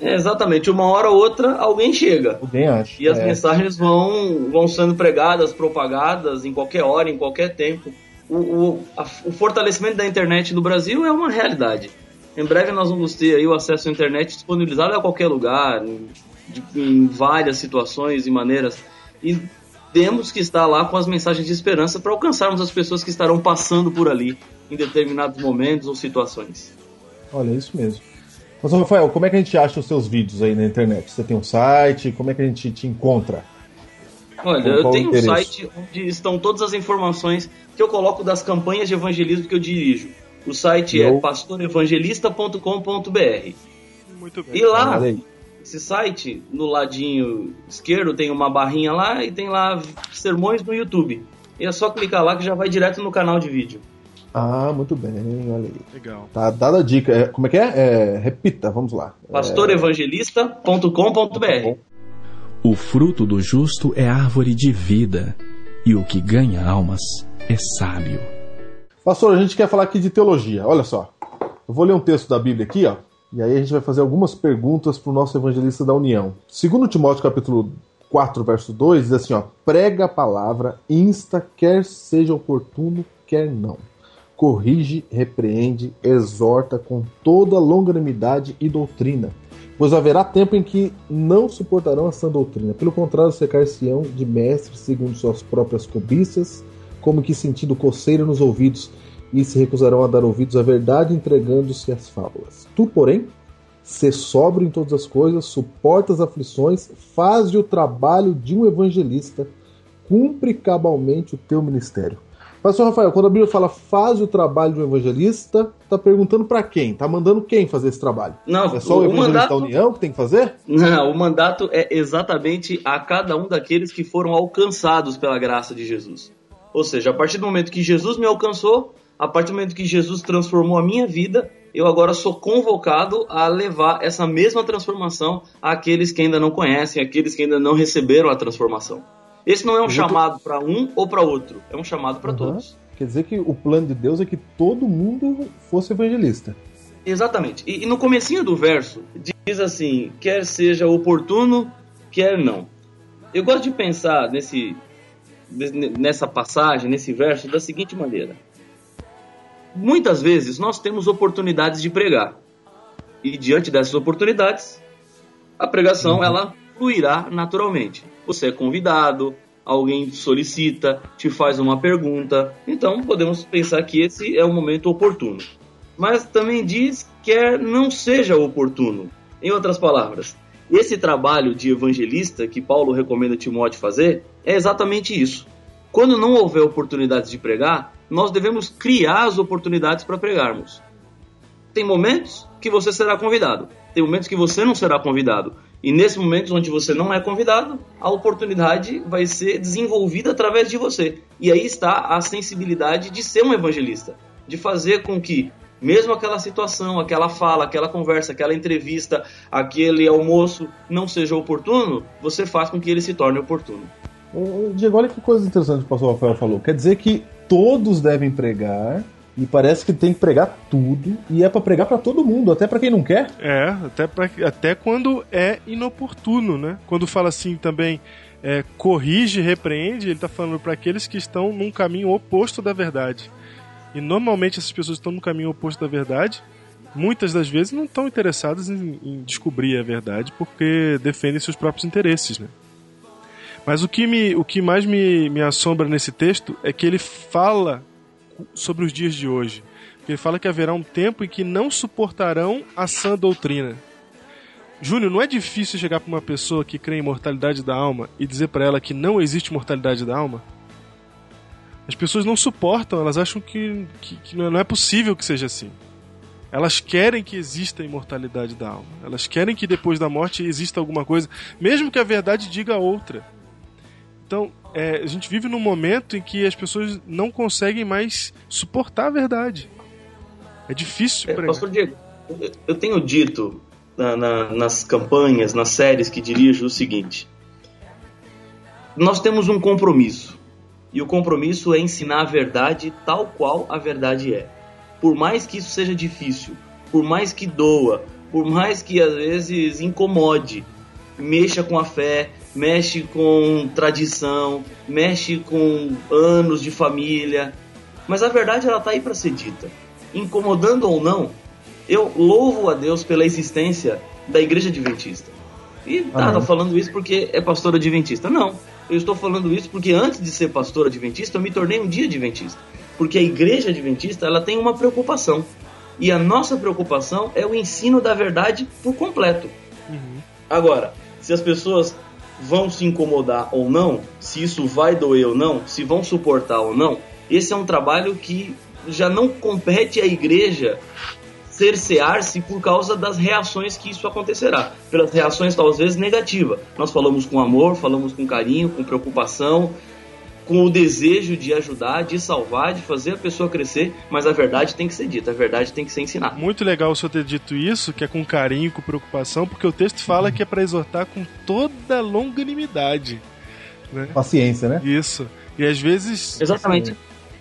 É, exatamente, uma hora ou outra alguém chega. Alguém acha. E as É. mensagens vão, vão sendo pregadas, propagadas em qualquer hora, em qualquer tempo. O, o, a- o fortalecimento da internet no Brasil é uma realidade. Em breve nós vamos ter aí o acesso à internet disponibilizado a qualquer lugar, em, em várias situações e maneiras. E temos que estar lá com as mensagens de esperança para alcançarmos as pessoas que estarão passando por ali em determinados momentos ou situações. Olha, é isso mesmo. Mas, Rafael, como é que a gente acha os seus vídeos aí na internet? Você tem um site? Como é que a gente te encontra? Olha, eu tenho um site onde estão todas as informações que eu coloco das campanhas de evangelismo que eu dirijo. O site é pastorevangelista.com.br. Muito bem. E lá, aí. esse site, no ladinho esquerdo, tem uma barrinha lá e tem lá sermões no YouTube. E é só clicar lá que já vai direto no canal de vídeo. Ah, muito bem, olha aí. Legal. Tá dada a dica. É, como é que é? É, repita, vamos lá. pastorevangelista.com.br. O fruto do justo é árvore de vida, e o que ganha almas é sábio. Pastor, a gente quer falar aqui de teologia. Olha só. Eu vou ler um texto da Bíblia aqui, ó. E aí a gente vai fazer algumas perguntas para o nosso evangelista da União. Segundo Timóteo capítulo 4, verso 2, diz assim, ó: prega a palavra, insta, quer seja oportuno, quer não. Corrige, repreende, exorta com toda longanimidade e doutrina. Pois haverá tempo em que não suportarão a sã doutrina. Pelo contrário, secar-se-ão de mestres segundo suas próprias cobiças, como que sentindo coceira nos ouvidos, e se recusarão a dar ouvidos à verdade, entregando-se às fábulas. Tu, porém, se sóbrio em todas as coisas, suporta as aflições, faz o trabalho de um evangelista, cumpre cabalmente o teu ministério. Pastor Rafael, quando a Bíblia fala faz o trabalho de um evangelista, tá perguntando para quem? Tá mandando quem fazer esse trabalho? Não, É só o, o evangelista mandato- da União que tem que fazer? Não, o mandato é exatamente a cada um daqueles que foram alcançados pela graça de Jesus. Ou seja, a partir do momento que Jesus me alcançou, a partir do momento que Jesus transformou a minha vida, eu agora sou convocado a levar essa mesma transformação àqueles que ainda não conhecem, àqueles que ainda não receberam a transformação. Esse não é um Muito- chamado para um ou para outro, é um chamado para Uhum. todos. Quer dizer que o plano de Deus é que todo mundo fosse evangelista. Exatamente. E, e no comecinho do verso diz assim: quer seja oportuno, quer não. Eu gosto de pensar nesse, ne- nessa passagem, nesse verso, da seguinte maneira: muitas vezes nós temos oportunidades de pregar, e diante dessas oportunidades, a pregação ela fluirá naturalmente. Você é convidado, alguém solicita, te faz uma pergunta, então podemos pensar que esse é o momento oportuno. Mas também diz quer não seja oportuno. Em outras palavras, esse trabalho de evangelista que Paulo recomenda Timóteo fazer é exatamente isso. Quando não houver oportunidades de pregar, nós devemos criar as oportunidades para pregarmos. Tem momentos que você será convidado, tem momentos que você não será convidado. E nesses momentos onde você não é convidado, a oportunidade vai ser desenvolvida através de você. E aí está a sensibilidade de ser um evangelista, de fazer com que mesmo aquela situação, aquela fala, aquela conversa, aquela entrevista, aquele almoço não seja oportuno, você faz com que ele se torne oportuno. Diego, olha que coisa interessante que o pastor Rafael falou. Quer dizer que todos devem pregar, E parece que tem que pregar tudo e é pra pregar pra todo mundo, até pra quem não quer. É, até, pra, até quando é inoportuno, né? Quando fala assim também, é, corrige, repreende, ele tá falando pra aqueles que estão num caminho oposto da verdade. E normalmente essas pessoas estão no caminho oposto da verdade, muitas das vezes não estão interessadas em, em descobrir a verdade porque defendem seus próprios interesses, né? Mas o que, me, o que mais me, me assombra nesse texto é que ele fala sobre os dias de hoje. Ele fala que haverá um tempo em que não suportarão a sã doutrina. Júnior, não é difícil chegar para uma pessoa que crê em mortalidade da alma e dizer para ela que não existe mortalidade da alma? As pessoas não suportam, elas acham que, que, que não é possível que seja assim. Elas querem que exista a imortalidade da alma. Elas querem que depois da morte exista alguma coisa, mesmo que a verdade diga outra. Então, é, a gente vive num momento em que as pessoas não conseguem mais suportar a verdade. É difícil É, pregar. Pastor Diego, eu- eu tenho dito na- na- nas campanhas, nas séries que dirijo o seguinte: nós temos um compromisso. E o compromisso é ensinar a verdade tal qual a verdade é. Por mais que isso seja difícil, por mais que doa, por mais que às vezes incomode, mexa com a fé, mexe com tradição, mexe com anos de família, mas a verdade ela tá aí para ser dita. Incomodando ou não, eu louvo a Deus pela existência da igreja adventista. E Amém. tá falando isso porque é pastor adventista. Não, eu estou falando isso porque antes de ser pastor adventista, eu me tornei um dia adventista. Porque a igreja adventista, ela tem uma preocupação. E a nossa preocupação é o ensino da verdade por completo. Agora, se as pessoas vão se incomodar ou não, se isso vai doer ou não, se vão suportar ou não, esse é um trabalho que já não compete à igreja cercear-se por causa das reações que isso acontecerá. Pelas reações talvez negativas. Nós falamos com amor, falamos com carinho, com preocupação, com o desejo de ajudar, de salvar, de fazer a pessoa crescer, mas a verdade tem que ser dita, a verdade tem que ser ensinada. Muito legal o senhor ter dito isso, que é com carinho, com preocupação, porque o texto fala que é para exortar com toda longanimidade. Né? Paciência, né? Isso. E às vezes. Exatamente.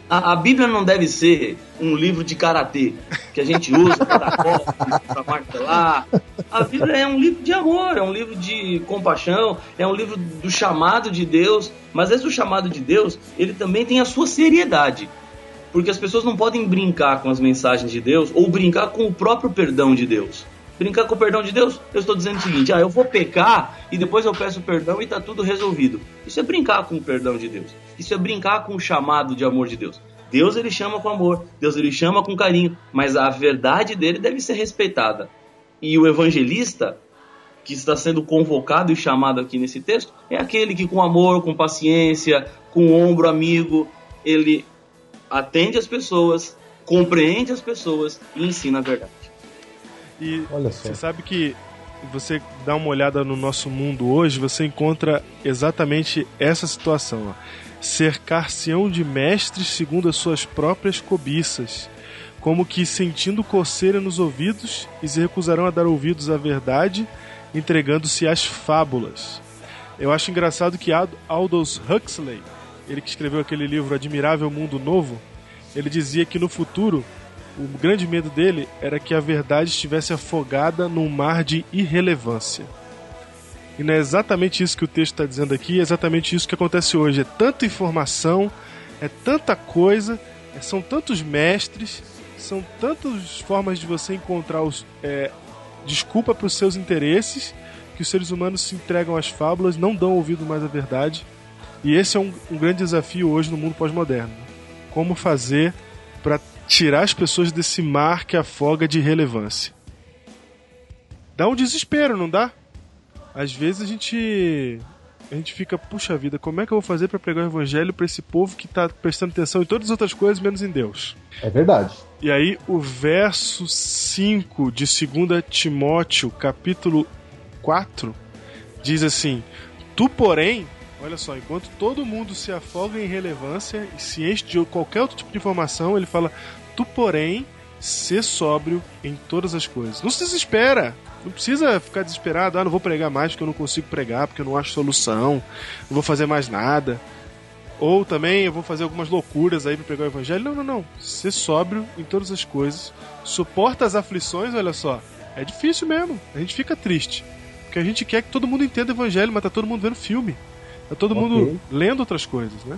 A, a Bíblia não deve ser um livro de karatê que a gente usa para dar golpe, para martelar. A Bíblia é um livro de amor, é um livro de compaixão, é um livro do chamado de Deus. Mas esse chamado de Deus, ele também tem a sua seriedade. Porque as pessoas não podem brincar com as mensagens de Deus ou brincar com o próprio perdão de Deus. Brincar com o perdão de Deus, eu estou dizendo o seguinte: ah, eu vou pecar e depois eu peço perdão e está tudo resolvido. Isso é brincar com o perdão de Deus. Isso é brincar com o chamado de amor de Deus. Deus ele chama com amor, Deus ele chama com carinho, mas a verdade dele deve ser respeitada. E o evangelista que está sendo convocado e chamado aqui nesse texto é aquele que com amor, com paciência, com ombro amigo, ele atende as pessoas, compreende as pessoas e ensina a verdade. E você sabe que você dá uma olhada no nosso mundo hoje, você encontra exatamente essa situação. Cercar-se-ão de mestres segundo as suas próprias cobiças, como que sentindo coceira nos ouvidos, e se recusarão a dar ouvidos à verdade, entregando-se às fábulas. Eu acho engraçado que Ald- Aldous Huxley, ele que escreveu aquele livro Admirável Mundo Novo, ele dizia que no futuro o grande medo dele era que a verdade estivesse afogada num mar de irrelevância. E não é exatamente isso que o texto está dizendo aqui, é exatamente isso que acontece hoje. É tanta informação, é tanta coisa, é- são tantos mestres, são tantas formas de você encontrar os, é, desculpa para os seus interesses, que os seres humanos se entregam às fábulas, não dão ouvido mais à verdade. E esse é um, um grande desafio hoje no mundo pós-moderno. Como fazer para tirar as pessoas desse mar que afoga de irrelevância? Dá um desespero, não dá? Às vezes a gente a gente fica, puxa vida, como é que eu vou fazer para pregar o evangelho para esse povo que tá prestando atenção em todas as outras coisas menos em Deus? É verdade. E aí o verso 5 de 2 Timóteo, capítulo 4, diz assim: Tu, porém, olha só, enquanto todo mundo se afoga em relevância e se enche de qualquer outro tipo de informação, ele fala: Tu, porém, ser sóbrio em todas as coisas. Não se desespera. Não precisa ficar desesperado, ah, não vou pregar mais porque eu não consigo pregar, porque eu não acho solução, não vou fazer mais nada. Ou também eu vou fazer algumas loucuras aí pra pegar o evangelho. Não, não, não. Ser sóbrio em todas as coisas. Suporta as aflições, olha só. É difícil mesmo. A gente fica triste. Porque a gente quer que todo mundo entenda o evangelho, mas tá todo mundo vendo filme. Tá todo Ok. mundo lendo outras coisas, né?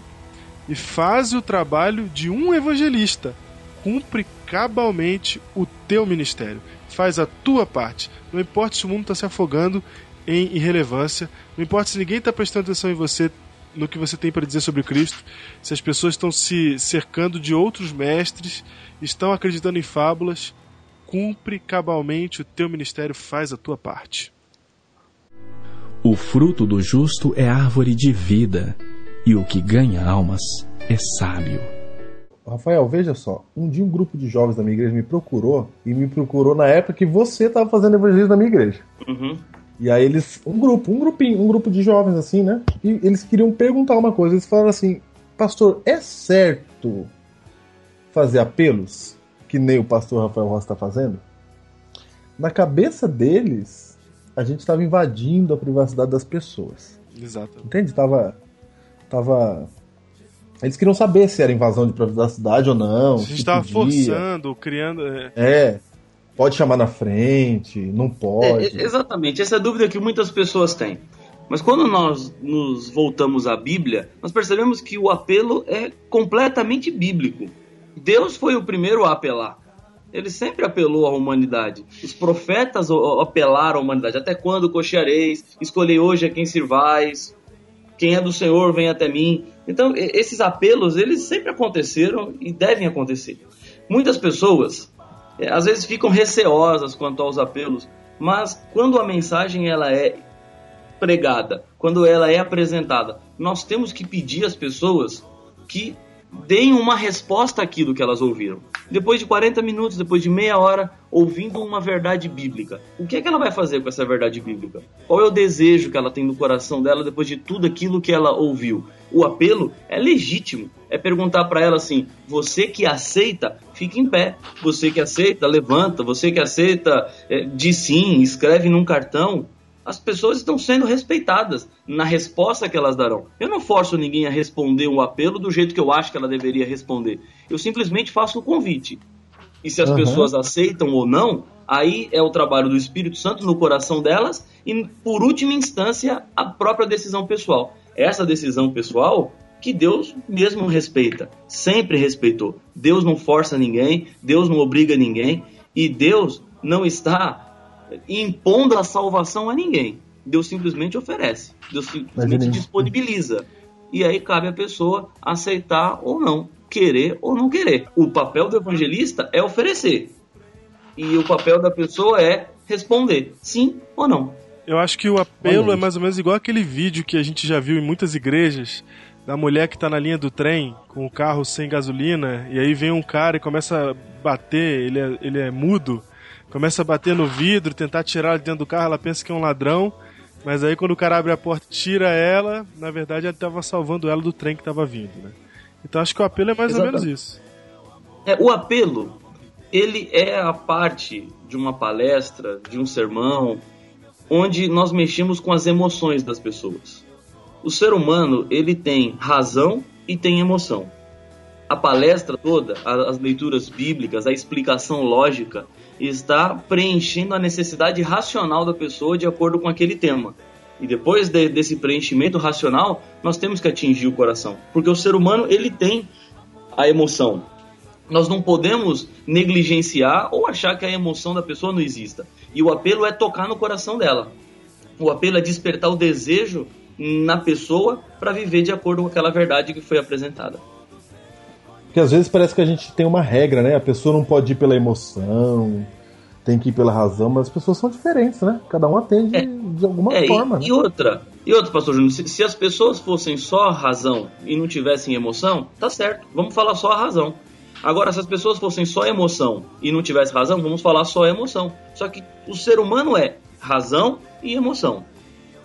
E faz o trabalho de um evangelista. Cumpre cabalmente o teu ministério. Faz a tua parte. Não importa se o mundo está se afogando em irrelevância. Não importa se ninguém está prestando atenção em você, no que você tem para dizer sobre Cristo. Se as pessoas estão se cercando de outros mestres, estão acreditando em fábulas. Cumpre cabalmente o teu ministério. Faz a tua parte. O fruto do justo é árvore de vida, e o que ganha almas é sábio. Rafael, veja só. Um dia um grupo de jovens da minha igreja me procurou e me procurou na época que você estava fazendo evangelismo na minha igreja. Uhum. E aí eles, um grupo, um grupinho, um grupo de jovens assim, né? E eles queriam perguntar uma coisa. Eles falaram assim: Pastor, é certo fazer apelos que nem o pastor Rafael Rosa está fazendo? Na cabeça deles, a gente estava invadindo a privacidade das pessoas. Exato. Entende? Tava. Tava. Eles queriam saber se era invasão de privacidade ou não. A gente estava forçando, criando. é, É. Pode chamar na frente, não pode. É, exatamente, essa é a dúvida que muitas pessoas têm. Mas quando nós nos voltamos à Bíblia, nós percebemos que o apelo é completamente bíblico. Deus foi o primeiro a apelar. Ele sempre apelou à humanidade. Os profetas apelaram à humanidade. Até quando cocheareis? Escolhei hoje a quem sirvais. Quem é do Senhor, vem até mim. Então, esses apelos, eles sempre aconteceram e devem acontecer. Muitas pessoas, é, às vezes, ficam receosas quanto aos apelos, mas quando a mensagem ela é pregada, quando ela é apresentada, nós temos que pedir às pessoas que deem uma resposta àquilo que elas ouviram. Depois de 40 minutos, depois de meia hora, ouvindo uma verdade bíblica, o que é que ela vai fazer com essa verdade bíblica? Qual é o desejo que ela tem no coração dela depois de tudo aquilo que ela ouviu? O apelo é legítimo. É perguntar para ela assim: você que aceita, fica em pé. Você que aceita, levanta. Você que aceita, eh, diz sim, escreve num cartão as pessoas estão sendo respeitadas na resposta que elas darão. Eu não forço ninguém a responder um apelo do jeito que eu acho que ela deveria responder. Eu simplesmente faço o convite. E se as Uhum. pessoas aceitam ou não, aí é o trabalho do Espírito Santo no coração delas e, por última instância, a própria decisão pessoal. Essa decisão pessoal que Deus mesmo respeita, sempre respeitou. Deus não força ninguém, Deus não obriga ninguém e Deus não está impondo a salvação a ninguém. Deus simplesmente oferece. Deus simplesmente disponibiliza. E aí cabe a pessoa aceitar ou não, querer ou não querer. O papel do evangelista é oferecer. E o papel da pessoa é responder sim ou não. Eu acho que o apelo é mais ou menos igual aquele vídeo que a gente já viu em muitas igrejas da mulher que tá na linha do trem com o carro sem gasolina e aí vem um cara e começa a bater, ele é, ele é mudo, começa a bater no vidro, tentar tirar ela de dentro do carro, ela pensa que é um ladrão, mas aí quando o cara abre a porta e tira ela, na verdade ele tava salvando ela do trem que tava vindo, né? Então acho que o apelo é mais ou menos Exatamente. isso. É, o apelo, ele é a parte de uma palestra, de um sermão, onde nós mexemos com as emoções das pessoas. O ser humano, ele tem razão e tem emoção. A palestra toda, as leituras bíblicas, a explicação lógica, está preenchendo a necessidade racional da pessoa de acordo com aquele tema. E depois de- desse preenchimento racional, nós temos que atingir o coração. Porque o ser humano, ele tem a emoção. Nós não podemos negligenciar ou achar que a emoção da pessoa não exista. E o apelo é tocar no coração dela. O apelo é despertar o desejo na pessoa para viver de acordo com aquela verdade que foi apresentada. Porque às vezes parece que a gente tem uma regra, né? A pessoa não pode ir pela emoção, tem que ir pela razão, mas as pessoas são diferentes, né? Cada um atende É. de alguma É, e- forma. e, né? outra, e outra, pastor Júnior, se, se as pessoas fossem só razão e não tivessem emoção, tá certo, vamos falar só a razão. Agora, se as pessoas fossem só emoção e não tivessem razão, vamos falar só a emoção. Só que o ser humano é razão e emoção.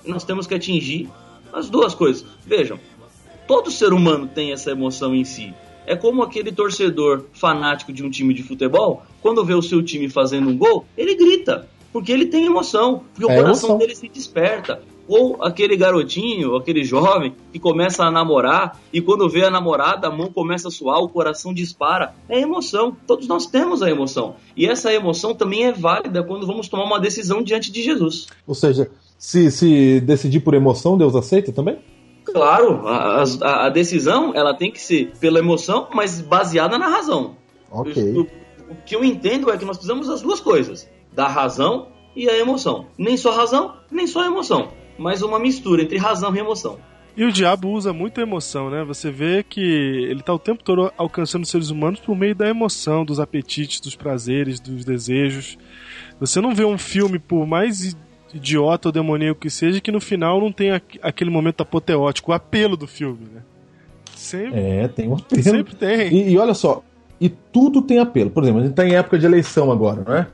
Nós temos que atingir as duas coisas. Vejam, todo ser humano tem essa emoção em si. É como aquele torcedor fanático de um time de futebol, quando vê o seu time fazendo um gol, ele grita, porque ele tem emoção, porque o É coração emoção. dele se desperta. Ou aquele garotinho, aquele jovem que começa a namorar e quando vê a namorada, a mão começa a suar, o coração dispara. É emoção. Todos nós temos a emoção. E essa emoção também é válida quando vamos tomar uma decisão diante de Jesus. Ou seja, se, se decidir por emoção, Deus aceita também? Claro, a, a- a decisão ela tem que ser pela emoção, mas baseada na razão. Ok. O, o que eu entendo é que nós precisamos das duas coisas: da razão e a emoção. Nem só razão, nem só emoção, mas uma mistura entre razão e emoção. E o diabo usa muito a emoção, né? Você vê que ele tá o tempo todo alcançando os seres humanos por meio da emoção, dos apetites, dos prazeres, dos desejos. Você não vê um filme, por mais idiota ou demoníaco que seja, que no final não tem aqu- aquele momento apoteótico, o apelo do filme, né? Sempre, É, tem um apelo. sempre tem. E, e olha só, e tudo tem apelo. Por exemplo, a gente está em época de eleição agora, não é?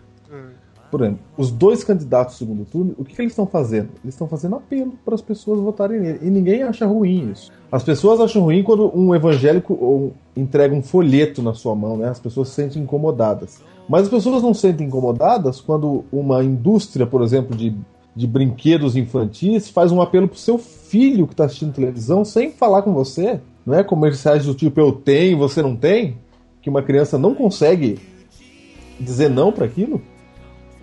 Por exemplo, os dois candidatos do segundo turno, o que, que eles estão fazendo? Eles estão fazendo apelo para as pessoas votarem nele. E ninguém acha ruim isso. As pessoas acham ruim quando um evangélico entrega um folheto na sua mão, né? As pessoas se sentem incomodadas. Mas as pessoas não se sentem incomodadas quando uma indústria, por exemplo, de, de brinquedos infantis faz um apelo pro seu filho que está assistindo televisão sem falar com você. Não é comerciais do tipo eu tenho, você não tem, que uma criança não consegue dizer não para aquilo.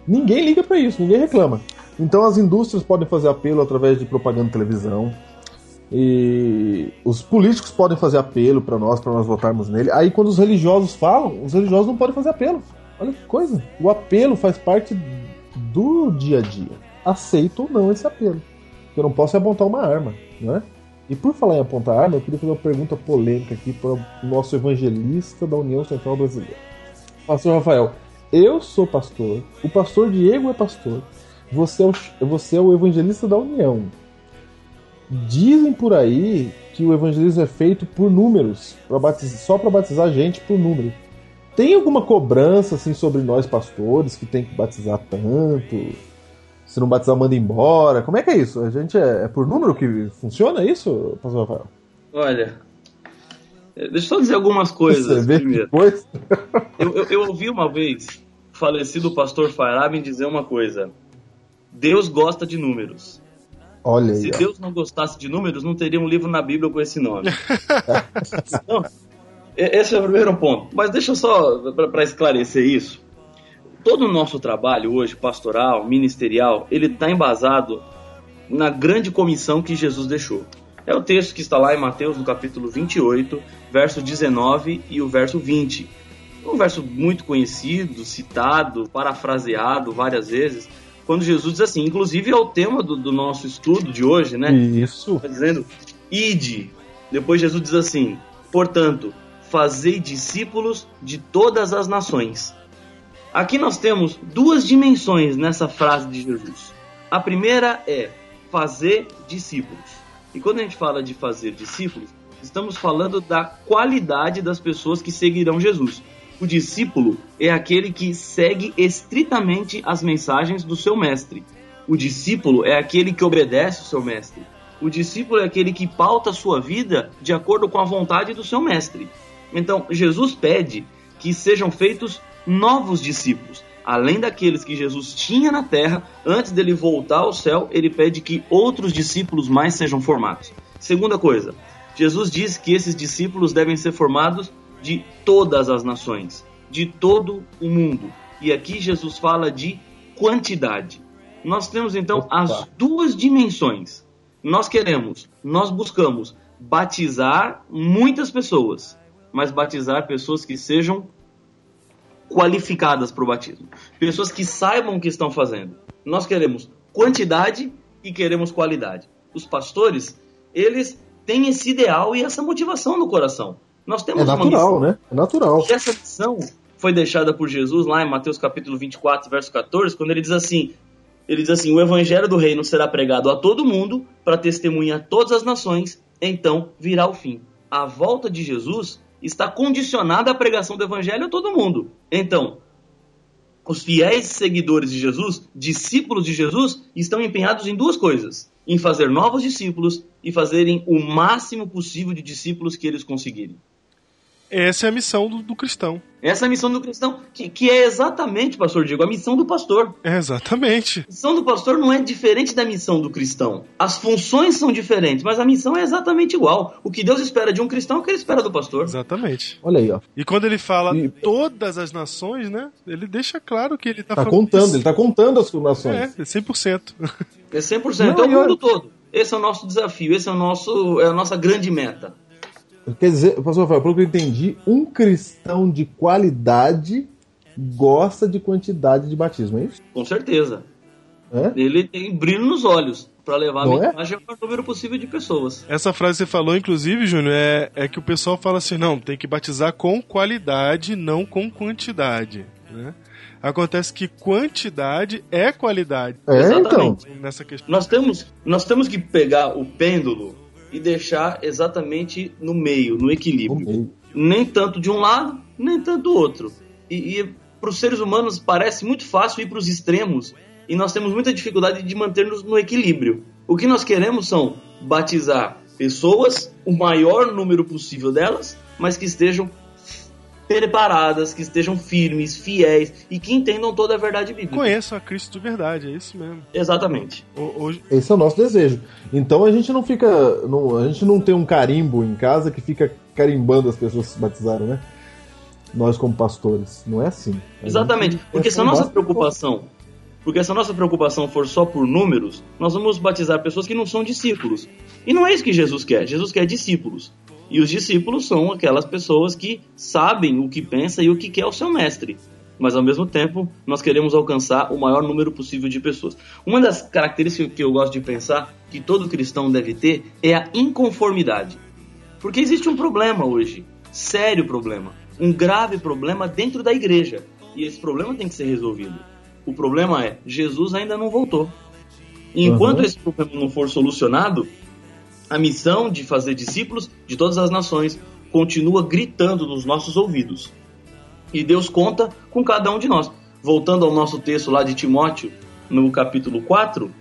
Ninguém liga para isso, ninguém reclama. Então as indústrias podem fazer apelo através de propaganda na televisão. E os políticos podem fazer apelo para nós, para nós votarmos nele. Aí quando os religiosos falam, os religiosos não podem fazer apelo. Olha que coisa. O apelo faz parte do dia a dia. Aceito ou não esse apelo. Eu não posso apontar uma arma, não é? E por falar em apontar arma, eu queria fazer uma pergunta polêmica aqui para o nosso evangelista da União Central Brasileira. Pastor Rafael, eu sou pastor, o pastor Diego é pastor, você é o, você é o evangelista da União. Dizem por aí que o evangelismo é feito por números, pra batizar, só para batizar gente por número. Tem alguma cobrança assim sobre nós pastores que tem que batizar tanto? Se não batizar, manda embora. Como é que é isso? A gente é, é por número que funciona isso, pastor Rafael? Olha, eh, deixa eu só dizer algumas Você coisas vê primeiro. depois? Eu, eu- eu ouvi uma vez o falecido pastor Farabin dizer uma coisa: Deus gosta de números. Olha aí. Se. Deus não gostasse de números, não teria um livro na Bíblia com esse nome. E- esse é o primeiro ponto. Mas deixa só, para esclarecer isso, todo o nosso trabalho hoje, pastoral, ministerial, ele está embasado na grande comissão que Jesus deixou. É o texto que está lá em Mateus, no capítulo 28, verso 19 e o verso 20. Um verso muito conhecido, citado, parafraseado várias vezes, quando Jesus diz assim, inclusive é o tema do, do nosso estudo de hoje, né? Isso. Está dizendo, ide. Depois Jesus diz assim, portanto, fazei discípulos de todas as nações. Aqui nós temos duas dimensões nessa frase de Jesus. A primeira é fazer discípulos. E quando a gente fala de fazer discípulos, estamos falando da qualidade das pessoas que seguirão Jesus. O discípulo é aquele que segue estritamente as mensagens do seu mestre. O discípulo é aquele que obedece o seu mestre. O discípulo é aquele que pauta a sua vida de acordo com a vontade do seu mestre. Então, Jesus pede que sejam feitos novos discípulos. Além daqueles que Jesus tinha na terra, antes dele voltar ao céu, ele pede que outros discípulos mais sejam formados. Segunda coisa, Jesus diz que esses discípulos devem ser formados de todas as nações, de todo o mundo. E aqui Jesus fala de quantidade. Nós temos então Opa. as duas dimensões. Nós queremos, nós buscamos batizar muitas pessoas, mas batizar pessoas que sejam qualificadas para o batismo, pessoas que saibam o que estão fazendo. Nós queremos quantidade e queremos qualidade. Os pastores, eles têm esse ideal e essa motivação no coração. Nós temos É uma natural, missão. né? É natural. E essa missão foi deixada por Jesus lá em Mateus capítulo 24, verso 14, quando ele diz assim: ele diz assim: "O evangelho do reino será pregado a todo mundo para testemunhar a todas as nações, então virá o fim." A volta de Jesus está condicionada à pregação do evangelho a todo mundo. Então, os fiéis seguidores de Jesus, discípulos de Jesus, estão empenhados em duas coisas: em fazer novos discípulos e fazerem o máximo possível de discípulos que eles conseguirem. Essa é a missão do, do cristão. Essa é a missão do cristão, que, que é exatamente, pastor Diego, a missão do pastor. É, exatamente. A missão do pastor não é diferente da missão do cristão. As funções são diferentes, mas a missão é exatamente igual. O que Deus espera de um cristão é o que ele espera do pastor. Exatamente. Olha aí, ó. E quando ele fala E- todas as nações, né? Ele deixa claro que ele tá, Tá falando contando, isso. ele tá contando as nações. É, é 100%. É 100%, Não, é o mundo todo. Esse é o nosso desafio, esse é, o nosso, é a nossa grande meta. Quer dizer, pastor Rafael, pelo que eu entendi, um cristão de qualidade gosta de quantidade de batismo, é isso? Com certeza. É? Ele tem brilho nos olhos para levar a Não é? mensagem ao maior número possível de pessoas. Essa frase que você falou, inclusive, Júnior, é, é que o pessoal fala assim: não, tem que batizar com qualidade, não com quantidade. Né? Acontece que quantidade é qualidade É, então. Exatamente. nessa questão. Nós temos, nós temos que pegar o pêndulo e deixar exatamente no meio, no equilíbrio. meio. Nem tanto de um lado, nem tanto do outro. E, e para os seres humanos parece muito fácil ir para os extremos e nós temos muita dificuldade de manter-nos no equilíbrio. O que nós queremos são batizar pessoas, o maior número possível delas, mas que estejam preparadas, que estejam firmes, fiéis e que entendam toda a verdade bíblica. Conheçam a Cristo de verdade, é isso mesmo. Exatamente. Ho- Hoje, Esse é o nosso desejo. Então a gente não fica. não- a gente não tem um carimbo em casa que fica carimbando as pessoas que se batizaram, né? Nós como pastores. Não é assim. A Exatamente. gente Porque é se a nossa preocupação, porque se a nossa preocupação for só por números, nós vamos batizar pessoas que não são discípulos. E não é isso que Jesus quer. Jesus quer discípulos. E os discípulos são aquelas pessoas que sabem o que pensa e o que quer o seu mestre. Mas ao mesmo tempo, nós queremos alcançar o maior número possível de pessoas. Uma das características que eu gosto de pensar que todo cristão deve ter é a inconformidade. Porque existe um problema hoje, sério problema, um grave problema dentro da igreja. E esse problema tem que ser resolvido. O problema é, Jesus ainda não voltou. E enquanto Uhum. esse problema não for solucionado, a missão de fazer discípulos de todas as nações continua gritando nos nossos ouvidos. E Deus conta com cada um de nós. Voltando ao nosso texto lá de Timóteo, no capítulo 4,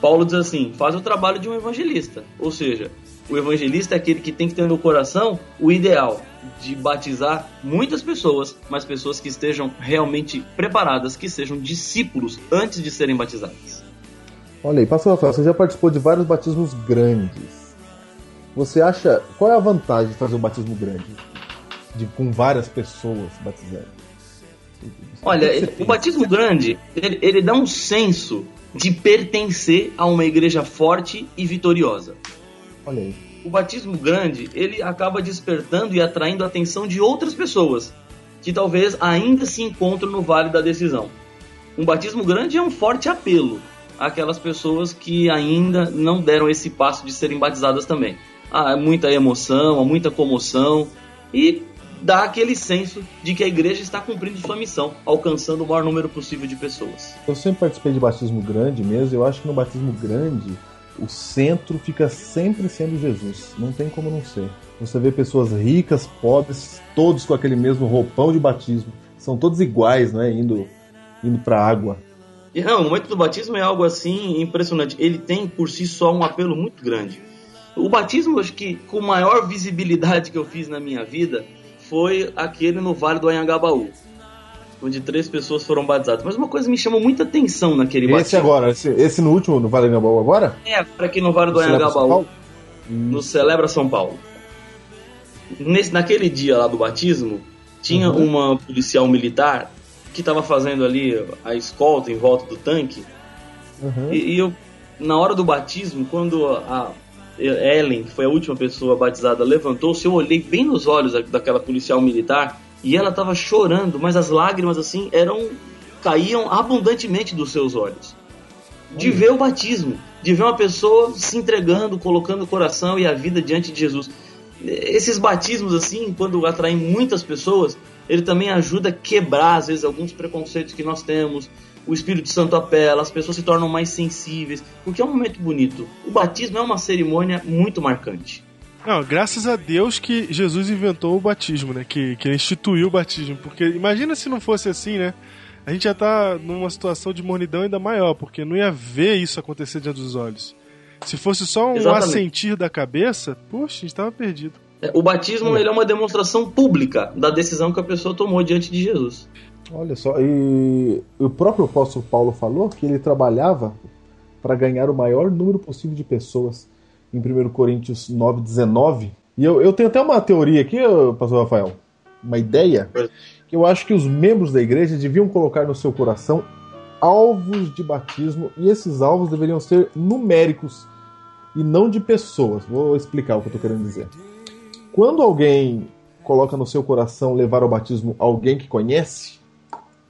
Paulo diz assim: faz o trabalho de um evangelista. Ou seja, o evangelista é aquele que tem que ter no coração o ideal de batizar muitas pessoas, mas pessoas que estejam realmente preparadas, que sejam discípulos antes de serem batizadas. Olha aí, pastor Rafael, você já participou de vários batismos grandes. Você acha. Qual é a vantagem de fazer um batismo grande? De, com várias pessoas batizando? Olha, O pensa? batismo grande, ele, ele dá um senso de pertencer a uma igreja forte e vitoriosa. Olha aí. O batismo grande, ele acaba despertando e atraindo a atenção de outras pessoas que talvez ainda se encontram no vale da decisão. Um batismo grande é um forte apelo àquelas pessoas que ainda não deram esse passo de serem batizadas também. Há muita emoção, há muita comoção e dá aquele senso de que a igreja está cumprindo sua missão, alcançando o maior número possível de pessoas. Eu sempre participei de batismo grande mesmo. Eu acho que no batismo grande o centro fica sempre sendo Jesus. Não tem como não ser. Você vê pessoas ricas, pobres, todos com aquele mesmo roupão de batismo. São todos iguais, né? Indo, indo pra água. E não, o momento do batismo é algo assim impressionante. Ele tem por si só um apelo muito grande. O batismo, acho que com maior visibilidade que eu fiz na minha vida foi aquele no Vale do Anhangabaú, onde três pessoas foram batizadas. Mas uma coisa me chamou muita atenção naquele Esse batismo. agora, esse, esse no último, no Vale Gambaú agora? É, agora aqui no Vale do Anhangabaú, no Celebra São Paulo. Nesse, naquele dia lá do batismo, tinha Uhum. uma policial militar que estava fazendo ali a escolta em volta do tanque. Uhum. E, e eu, na hora do batismo, quando a Ellen, que foi a última pessoa batizada, levantou-se, eu olhei bem nos olhos da- daquela policial militar e ela estava chorando, mas as lágrimas assim eram caíam abundantemente dos seus olhos. De ver o batismo, de ver uma pessoa se entregando, colocando o coração e a vida diante de Jesus. Esses batismos assim, quando atraem muitas pessoas, ele também ajuda a quebrar às vezes alguns preconceitos que nós temos. O Espírito Santo apela, as pessoas se tornam mais sensíveis, porque é um momento bonito. O batismo é uma cerimônia muito marcante. Não, graças a Deus que Jesus inventou o batismo, né? Que, que instituiu o batismo. Porque imagina se não fosse assim, né? A gente já tá numa situação de mornidão ainda maior, porque não ia ver isso acontecer diante dos olhos. Se fosse só um Exatamente. assentir da cabeça, poxa, a gente tava perdido. O batismo ele é uma demonstração pública da decisão que a pessoa tomou diante de Jesus. Olha só, e o próprio apóstolo Paulo falou que ele trabalhava para ganhar o maior número possível de pessoas em 1 Coríntios 9, 19. E eu, eu tenho até uma teoria aqui, pastor Rafael, uma ideia, que eu acho que os membros da igreja deviam colocar no seu coração alvos de batismo, e esses alvos deveriam ser numéricos e não de pessoas. Vou explicar o que eu estou querendo dizer. Quando alguém coloca no seu coração levar ao batismo alguém que conhece,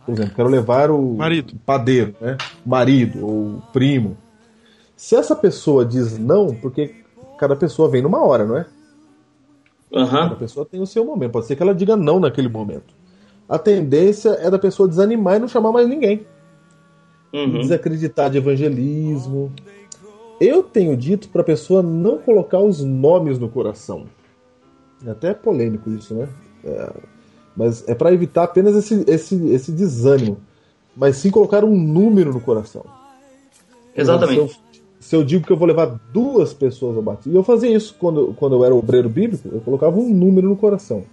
por exemplo, quero levar o Marido. padeiro, né? marido ou primo. Se essa pessoa diz não, porque cada pessoa vem numa hora, não é? Aham. Cada pessoa tem o seu momento. Pode ser que ela diga não naquele momento. A tendência é da pessoa desanimar e não chamar mais ninguém. Uhum. Desacreditar de evangelismo. Eu tenho dito para a pessoa não colocar os nomes no coração. É até polêmico isso, né? É, mas é para evitar apenas esse, esse, esse desânimo. Mas sim colocar um número no coração. Exatamente. Se eu, se eu digo que eu vou levar duas pessoas ao batismo, e eu fazia isso quando, quando eu era obreiro bíblico, eu colocava um número no coração.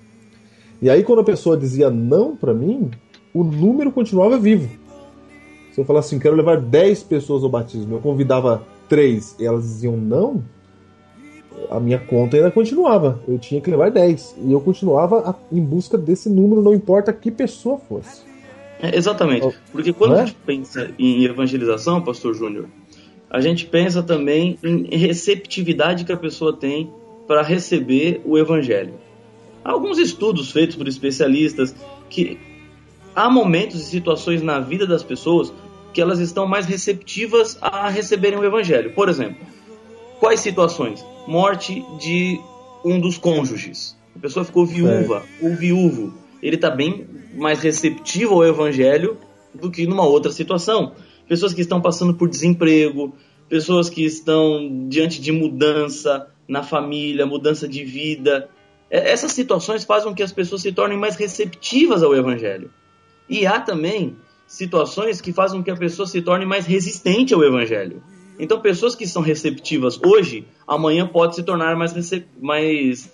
E aí quando a pessoa dizia não para mim, o número continuava vivo. Se eu falasse assim, quero levar 10 pessoas ao batismo, eu convidava três e elas diziam não, a minha conta ainda continuava. Eu tinha que levar 10. E eu continuava a- em busca desse número, não importa que pessoa fosse. É, exatamente. Porque quando é? a gente pensa em evangelização, pastor Júnior, a gente pensa também em receptividade que a pessoa tem para receber o evangelho. Há alguns estudos feitos por especialistas que há momentos e situações na vida das pessoas que elas estão mais receptivas a receberem o evangelho. Por exemplo, quais situações? Morte de um dos cônjuges. A pessoa ficou viúva ou viúvo. Ele está bem mais receptivo ao evangelho do que numa outra situação. Pessoas que estão passando por desemprego, pessoas que estão diante de mudança na família, mudança de vida. É, Essas situações fazem com que as pessoas se tornem mais receptivas ao evangelho. E há também situações que fazem com que a pessoa se torne mais resistente ao evangelho. Então, pessoas que são receptivas hoje, amanhã pode se tornar mais, mais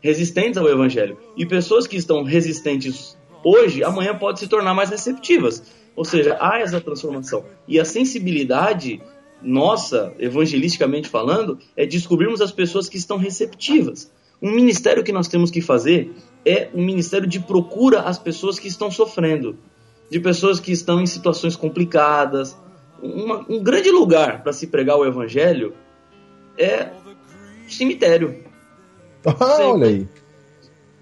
resistentes ao evangelho. E pessoas que estão resistentes hoje, amanhã pode se tornar mais receptivas. Ou seja, há essa transformação. E a sensibilidade nossa, evangelisticamente falando, é descobrirmos as pessoas que estão receptivas. Um ministério que nós temos que fazer é um ministério de procura às pessoas que estão sofrendo, de pessoas que estão em situações complicadas. Uma- um grande lugar para se pregar o evangelho é cemitério Ah, olha aí.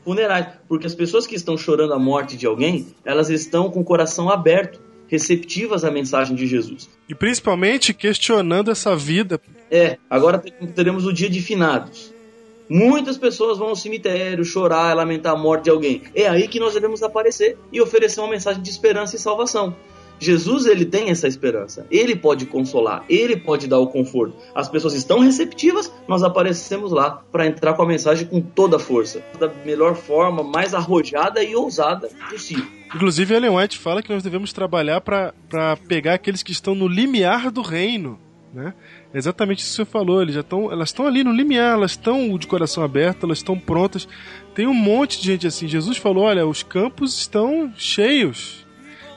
funerais, porque as pessoas que estão chorando a morte de alguém, elas estão com o coração aberto, receptivas à mensagem de Jesus. E principalmente questionando essa vida. É, agora te- teremos o dia de finados. Muitas pessoas vão ao cemitério chorar, lamentar a morte de alguém. É aí que nós devemos aparecer e oferecer uma mensagem de esperança e salvação. Jesus, ele tem essa esperança. Ele pode consolar, ele pode dar o conforto. As pessoas estão receptivas, nós aparecemos lá para entrar com a mensagem com toda a força, da melhor forma, mais arrojada e ousada possível. Inclusive, Ellen White fala que nós devemos trabalhar para pegar aqueles que estão no limiar do reino. Né? É exatamente isso que você falou. Eles já estão, elas estão ali no limiar, elas estão de coração aberto, elas estão prontas. Tem um monte de gente assim. Jesus falou: olha, os campos estão cheios.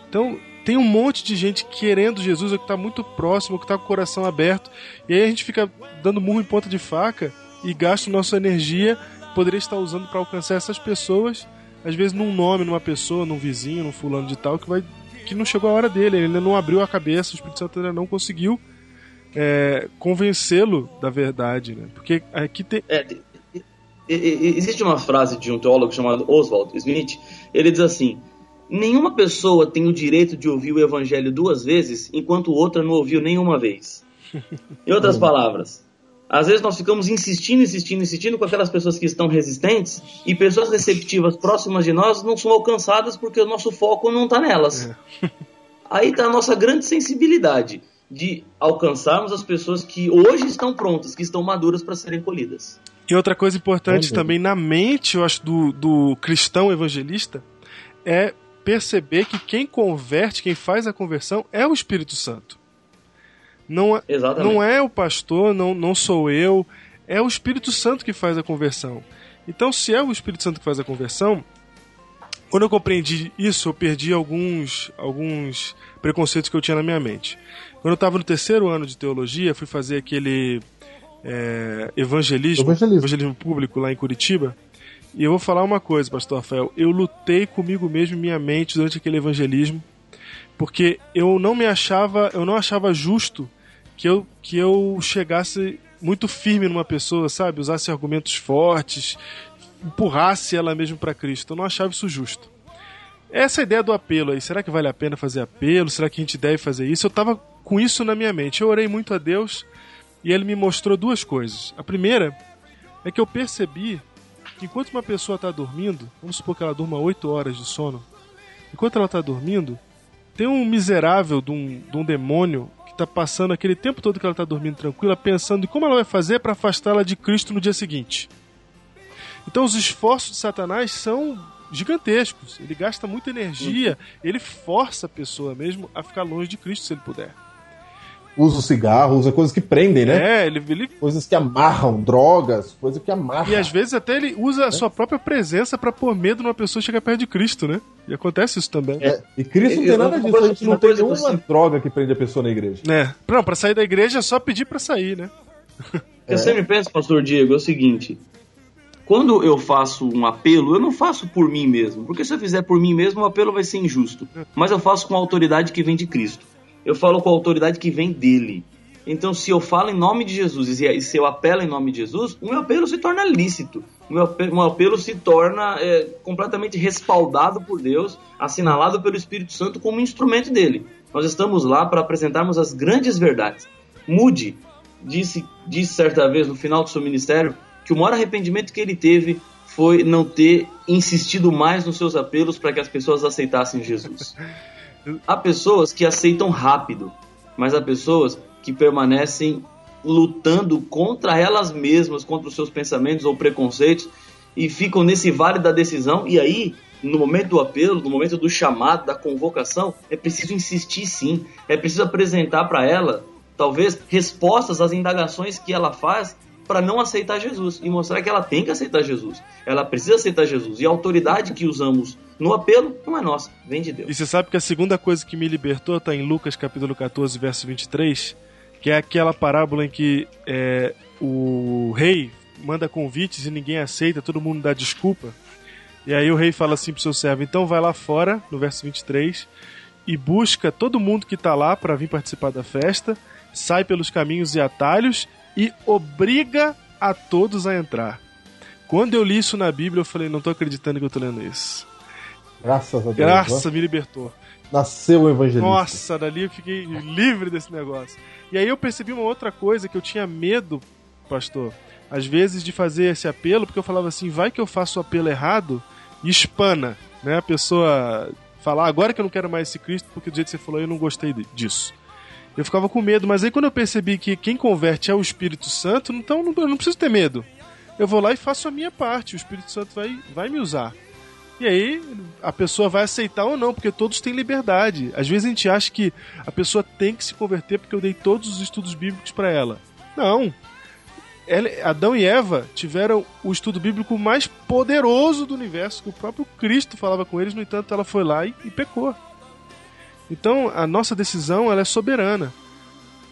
Então, tem um monte de gente querendo Jesus, que está muito próximo, que está com o coração aberto. E aí a gente fica dando murro em ponta de faca e gasta nossa energia poderia estar usando para alcançar essas pessoas, às vezes num nome, numa pessoa, num vizinho, num fulano de tal, que vai que não chegou a hora dele, ele ainda não abriu a cabeça, o Espírito Santo ainda não conseguiu é, convencê-lo da verdade, né? Porque aqui tem. É, te- existe uma frase de um teólogo chamado Oswald Smith. Ele diz assim: Nenhuma pessoa tem o direito de ouvir o evangelho duas vezes, enquanto outra não ouviu nenhuma vez. Em outras palavras, às vezes nós ficamos insistindo, insistindo, insistindo com aquelas pessoas que estão resistentes e pessoas receptivas próximas de nós não são alcançadas porque o nosso foco não está nelas. Aí está a nossa grande sensibilidade de alcançarmos as pessoas que hoje estão prontas, que estão maduras para serem colhidas. E outra coisa importante Olha. também na mente, eu acho, do, do cristão evangelista é perceber que quem converte, quem faz a conversão é o Espírito Santo. Não é, Exatamente. não é o pastor, não, não sou eu, é o Espírito Santo que faz a conversão. Então, se é o Espírito Santo que faz a conversão, quando eu compreendi isso, eu perdi alguns, alguns preconceitos que eu tinha na minha mente. Quando eu estava no terceiro ano de teologia, fui fazer aquele é, evangelismo, Evangelismo. evangelismo público lá em Curitiba. E eu vou falar uma coisa, pastor Rafael. Eu lutei comigo mesmo, minha mente, durante aquele evangelismo, porque eu não me achava, eu não achava justo que eu, que eu chegasse muito firme numa pessoa, sabe? Usasse argumentos fortes, empurrasse ela mesmo para Cristo. Eu não achava isso justo. Essa ideia do apelo aí, será que vale a pena fazer apelo? Será que a gente deve fazer isso? Eu tava com isso na minha mente. Eu orei muito a Deus e ele me mostrou duas coisas. A primeira é que eu percebi que enquanto uma pessoa está dormindo, vamos supor que ela durma 8 horas de sono, enquanto ela está dormindo, tem um miserável de um, de um demônio que está passando aquele tempo todo que ela está dormindo tranquila, pensando em como ela vai fazer para afastá-la de Cristo no dia seguinte. Então os esforços de Satanás são gigantescos. Ele gasta muita energia, ele força a pessoa mesmo a ficar longe de Cristo se ele puder. Usa o cigarro, usa coisas que prendem, né? É, ele, ele Coisas que amarram, drogas, coisas que amarram. E às vezes até ele usa a sua própria presença pra pôr medo numa pessoa chegar perto de Cristo, né? E acontece isso também. É, e Cristo não tem nada disso, a gente não tem nenhuma você- droga que prende a pessoa na igreja. É. Não, pra sair da igreja é só pedir pra sair, né? Eu sempre penso, pastor Diego, é o seguinte: quando eu faço um apelo, eu não faço por mim mesmo, porque se eu fizer por mim mesmo, o apelo vai ser injusto. Mas eu faço com a autoridade que vem de Cristo. Eu falo com a autoridade que vem dele. Então, se eu falo em nome de Jesus e se eu apelo em nome de Jesus, o meu apelo se torna lícito. O meu apelo, o meu apelo se torna é, completamente respaldado por Deus, assinalado pelo Espírito Santo como instrumento dele. Nós estamos lá para apresentarmos as grandes verdades. Mude disse, disse certa vez no final do seu ministério que o maior arrependimento que ele teve foi não ter insistido mais nos seus apelos para que as pessoas aceitassem Jesus. Há pessoas que aceitam rápido, mas há pessoas que permanecem lutando contra elas mesmas, contra os seus pensamentos ou preconceitos e ficam nesse vale da decisão e aí no momento do apelo, no momento do chamado, da convocação, é preciso insistir sim, é preciso apresentar para ela talvez respostas às indagações que ela faz para não aceitar Jesus e mostrar que ela tem que aceitar Jesus. Ela precisa aceitar Jesus e a autoridade que usamos no apelo não é nossa, vem de Deus. E você sabe que a segunda coisa que me libertou tá em Lucas capítulo 14, verso 23, que é aquela parábola em que é, o rei manda convites e ninguém aceita, todo mundo dá desculpa. E aí o rei fala assim pro seu servo: então vai lá fora, no verso 23, e busca todo mundo que tá lá para vir participar da festa, sai pelos caminhos e atalhos e obriga a todos a entrar. Quando eu li isso na Bíblia, eu falei: não tô acreditando que eu tô lendo isso. Graças a Deus. Graça, né? me libertou. Nasceu o evangelista. Nossa, dali eu fiquei livre desse negócio. E aí eu percebi uma outra coisa que eu tinha medo, pastor, às vezes de fazer esse apelo, porque eu falava assim, vai que eu faço o apelo errado e espana, né? A pessoa falar, agora que eu não quero mais esse Cristo, porque do jeito que você falou eu não gostei disso. Eu ficava com medo, mas aí quando eu percebi que quem converte é o Espírito Santo, então não- eu não preciso ter medo. Eu vou lá e faço a minha parte, o Espírito Santo vai, vai me usar. E aí a pessoa vai aceitar ou não, porque todos têm liberdade. Às vezes a gente acha que a pessoa tem que se converter porque eu dei todos os estudos bíblicos para ela. Não. Ela- Adão e Eva tiveram o estudo bíblico mais poderoso do universo, que o próprio Cristo falava com eles, no entanto ela foi lá e, e pecou. Então a nossa decisão ela é soberana.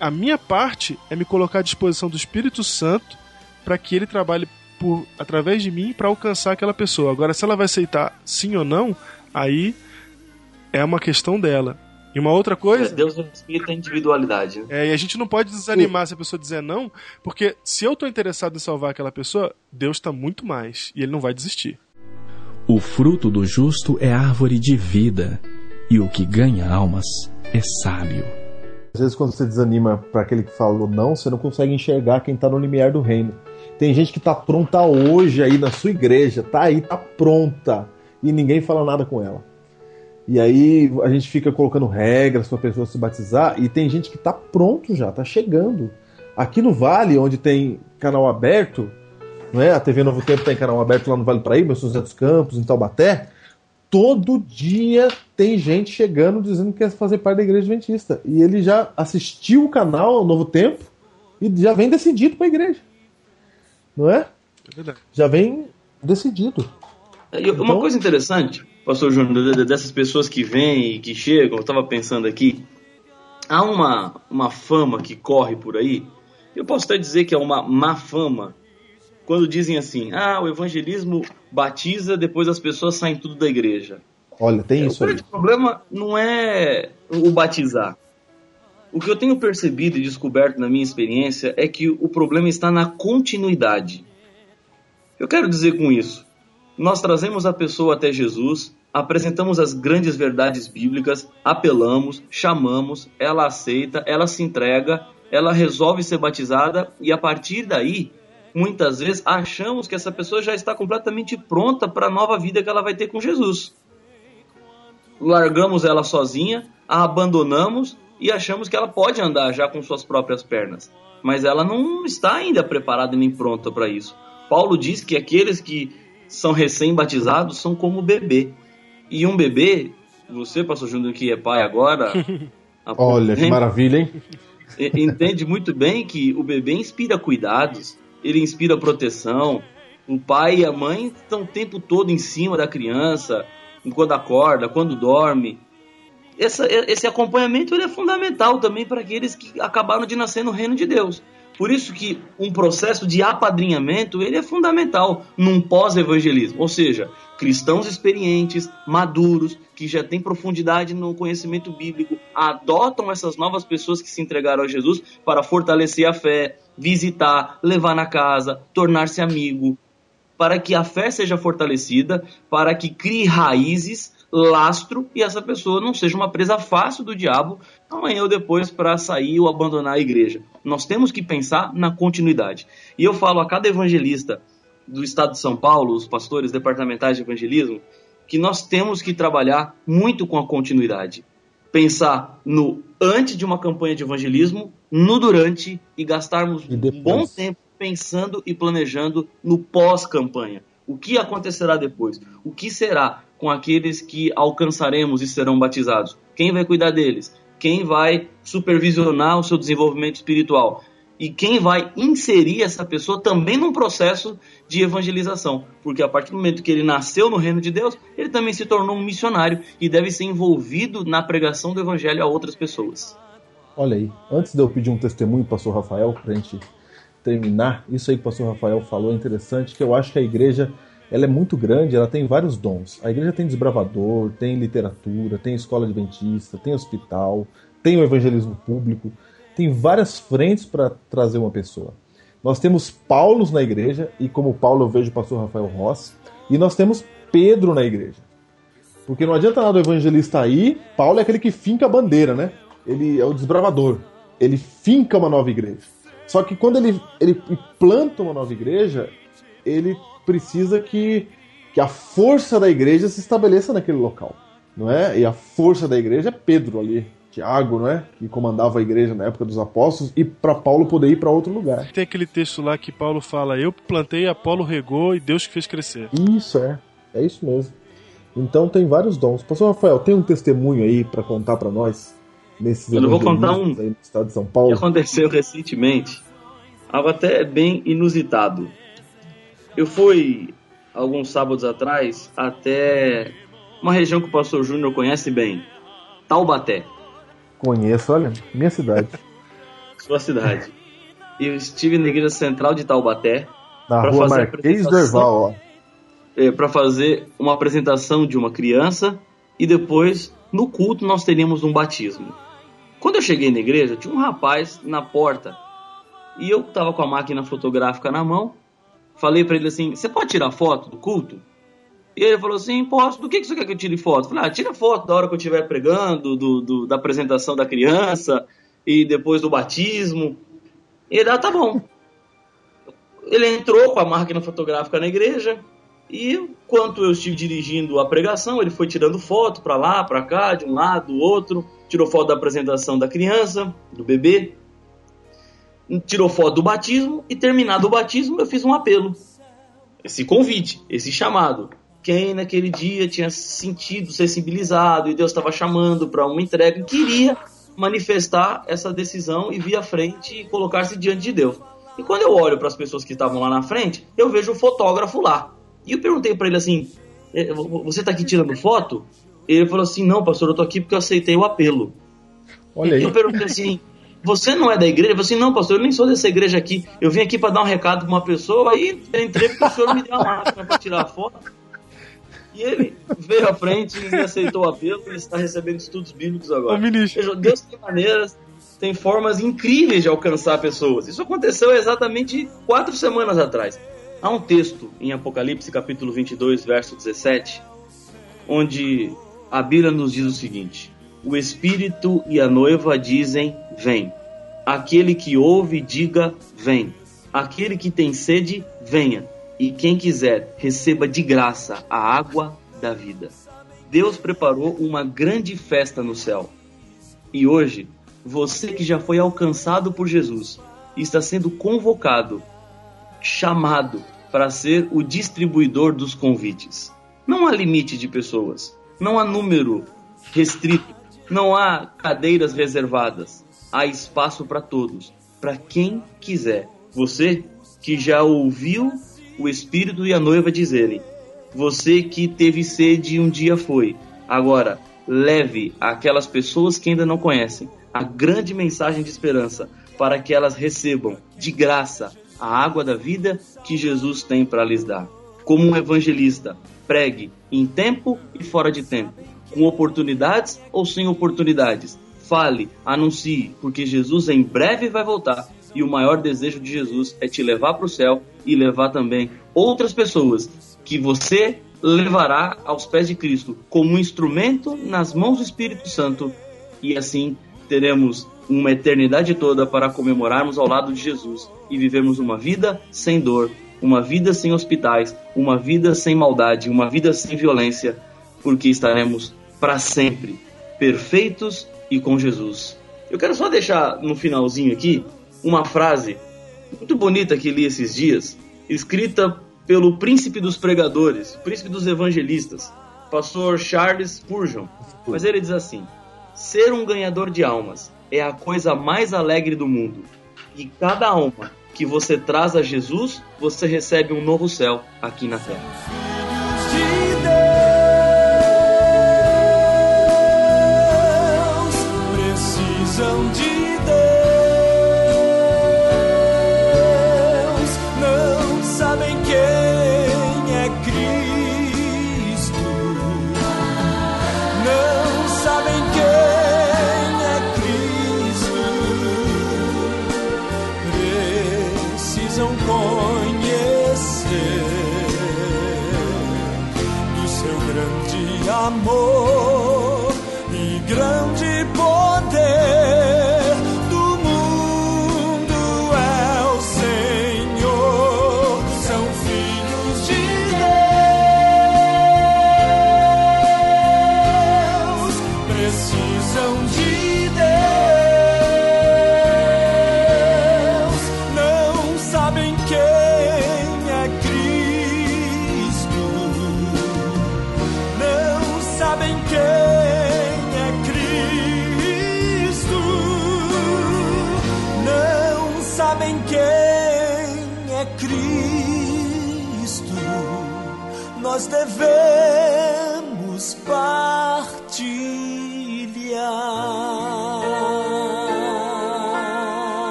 A minha parte é me colocar à disposição do Espírito Santo para que ele trabalhe por através de mim para alcançar aquela pessoa. Agora, se ela vai aceitar sim ou não, aí é uma questão dela. E uma outra coisa. Deus respeita a individualidade. né? É, e a gente não pode desanimar se a pessoa dizer não, porque se eu tô interessado em salvar aquela pessoa, Deus tá muito mais e ele não vai desistir. O fruto do justo é árvore de vida, e o que ganha almas é sábio. Às vezes, quando você desanima para aquele que falou não, você não consegue enxergar quem tá no limiar do reino. Tem gente que tá pronta hoje aí na sua igreja, tá aí, tá pronta, e ninguém fala nada com ela. E aí a gente fica colocando regras para a pessoa se batizar, e tem gente que tá pronto já, tá chegando. Aqui no Vale, onde tem canal aberto, não é? A TV Novo Tempo tem canal aberto lá no Vale Paraíba, São José dos Campos, em Taubaté. Todo dia tem gente chegando dizendo que quer fazer parte da igreja adventista. E ele já assistiu o canal ao Novo Tempo e já vem decidido para a igreja. Não é? É. Já vem decidido. E Uma Então- coisa interessante, pastor Júnior, de- de- dessas pessoas que vêm e que chegam, eu estava pensando aqui, há uma, uma fama que corre por aí, eu posso até dizer que é uma má fama, quando dizem assim, ah, o evangelismo batiza, depois as pessoas saem tudo da igreja. Olha, tem o isso aí. grande problema não é o batizar. O que eu tenho percebido e descoberto na minha experiência é que o problema está na continuidade. Eu quero dizer com isso, nós trazemos a pessoa até Jesus, apresentamos as grandes verdades bíblicas, apelamos, chamamos, ela aceita, ela se entrega, ela resolve ser batizada e a partir daí, muitas vezes achamos que essa pessoa já está completamente pronta para a nova vida que ela vai ter com Jesus largamos ela sozinha, a abandonamos e achamos que ela pode andar já com suas próprias pernas. Mas ela não está ainda preparada nem pronta para isso. Paulo diz que aqueles que são recém-batizados são como bebê. E um bebê, você, pastor Júnior, que é pai agora, pouco Olha, que maravilha, hein? entende muito bem que o bebê inspira cuidados, ele inspira proteção. O pai e a mãe estão o tempo todo em cima da criança, quando acorda, quando dorme. Essa- esse acompanhamento ele é fundamental também para aqueles que acabaram de nascer no reino de Deus. Por isso que um processo de apadrinhamento ele é fundamental num pós-evangelismo, ou seja, cristãos experientes, maduros, que já têm profundidade no conhecimento bíblico, adotam essas novas pessoas que se entregaram a Jesus para fortalecer a fé, visitar, levar na casa, tornar-se amigo, para que a fé seja fortalecida, para que crie raízes, lastro e essa pessoa não seja uma presa fácil do diabo amanhã ou depois para sair ou abandonar a igreja. Nós temos que pensar na continuidade. E eu falo a cada evangelista do estado de São Paulo, os pastores departamentais de evangelismo, que nós temos que trabalhar muito com a continuidade. Pensar no antes de uma campanha de evangelismo, no durante e gastarmos E um bom tempo pensando e planejando no pós-campanha. O que acontecerá depois? O que será com aqueles que alcançaremos e serão batizados? Quem vai cuidar deles? Quem vai supervisionar o seu desenvolvimento espiritual? E quem vai inserir essa pessoa também num processo de evangelização? Porque a partir do momento que ele nasceu no reino de Deus, ele também se tornou um missionário e deve ser envolvido na pregação do evangelho a outras pessoas. Olha aí, antes de eu pedir um testemunho para o pastor Rafael, para a gente terminar, isso aí que o pastor Rafael falou é interessante, que eu acho que a igreja ela é muito grande, ela tem vários dons. A igreja tem desbravador, tem literatura, tem escola adventista, tem hospital, tem o evangelismo público, tem várias frentes para trazer uma pessoa. Nós temos Paulos na igreja, e como Paulo eu vejo o pastor Rafael Ross, e nós temos Pedro na igreja. Porque não adianta nada o evangelista aí, Paulo é aquele que finca a bandeira, né? Ele é o desbravador. Ele finca uma nova igreja. Só que quando ele, ele planta uma nova igreja, ele precisa que, que a força da igreja se estabeleça naquele local. Não é? E a força da igreja é Pedro ali, Tiago, não é? Que comandava a igreja na época dos apóstolos, e para Paulo poder ir para outro lugar. Tem aquele texto lá que Paulo fala: Eu plantei, Apolo regou e Deus que fez crescer. Isso é, é isso mesmo. Então tem vários dons. Pastor Rafael, tem um testemunho aí para contar para nós nesses Eu vou contar um. aí no estado de São O que Paulo? aconteceu recentemente, algo até bem inusitado. Eu fui, alguns sábados atrás, até uma região que o pastor Júnior conhece bem, Taubaté, Conheço, olha, minha cidade. sua cidade. Eu estive na igreja central de Taubaté Na rua Marquês do apresentação. Erval, ó. para fazer uma apresentação de uma criança e depois, no culto, nós teríamos um batismo. Quando eu cheguei na igreja, tinha um rapaz na porta e eu estava com a máquina fotográfica na mão. Falei para ele assim: Você pode tirar foto do culto? E ele falou assim: Posso. Do que, que você quer que eu tire foto? Eu falei: Ah, tira foto da hora que eu estiver pregando, do, do- da apresentação da criança e depois do batismo. E ele: Ah, tá bom. Ele entrou com a máquina fotográfica na igreja e enquanto eu estive dirigindo a pregação, ele foi tirando foto para lá, para cá, de um lado, do outro, tirou foto da apresentação da criança, do bebê, tirou foto do batismo e terminado o batismo eu fiz um apelo. Esse convite, esse chamado. Quem naquele dia tinha sentido sensibilizado e Deus estava chamando para uma entrega e queria manifestar essa decisão e vir à frente e colocar-se diante de Deus. E quando eu olho para as pessoas que estavam lá na frente, eu vejo o fotógrafo lá. E eu perguntei para ele assim: "É, vo- você tá aqui tirando foto? Ele falou assim: não, pastor, eu tô aqui porque eu aceitei o apelo. Olha aí. Eu perguntei assim: você não é da igreja? Ele falou assim: não, pastor, eu nem sou dessa igreja aqui. Eu vim aqui para dar um recado pra uma pessoa, aí entrei porque o senhor me deu uma máquina para tirar foto. E ele veio à frente e aceitou o apelo e está recebendo estudos bíblicos agora. Ô, ministro. Deus tem maneiras, tem formas incríveis de alcançar pessoas. Isso aconteceu exatamente quatro semanas atrás. Há um texto em Apocalipse, capítulo 22, verso 17, onde a Bíblia nos diz o seguinte: O Espírito e a noiva dizem: Vem. Aquele que ouve, diga: Vem. Aquele que tem sede, venha. E quem quiser, receba de graça a água da vida. Deus preparou uma grande festa no céu. E hoje, você que já foi alcançado por Jesus, está sendo convocado, chamado para ser o distribuidor dos convites. Não há limite de pessoas, não há número restrito, não há cadeiras reservadas. Há espaço para todos, para quem quiser. Você que já ouviu o Espírito e a noiva dizerem, você que teve sede um dia foi. Agora, leve aquelas pessoas que ainda não conhecem a grande mensagem de esperança para que elas recebam de graça a água da vida que Jesus tem para lhes dar. Como um evangelista, pregue em tempo e fora de tempo, com oportunidades ou sem oportunidades. Fale, anuncie, porque Jesus em breve vai voltar e o maior desejo de Jesus é te levar para o céu e levar também outras pessoas que você levará aos pés de Cristo como um instrumento nas mãos do Espírito Santo e assim teremos uma eternidade toda para comemorarmos ao lado de Jesus e vivermos uma vida sem dor, uma vida sem hospitais, uma vida sem maldade, uma vida sem violência, porque estaremos para sempre perfeitos e com Jesus. Eu quero só deixar no finalzinho aqui uma frase muito bonita que li esses dias, escrita pelo príncipe dos pregadores, príncipe dos evangelistas, pastor Charles Spurgeon. Mas ele diz assim: Ser um ganhador de almas é a coisa mais alegre do mundo. E cada alma que você traz a Jesus, você recebe um novo céu aqui na terra.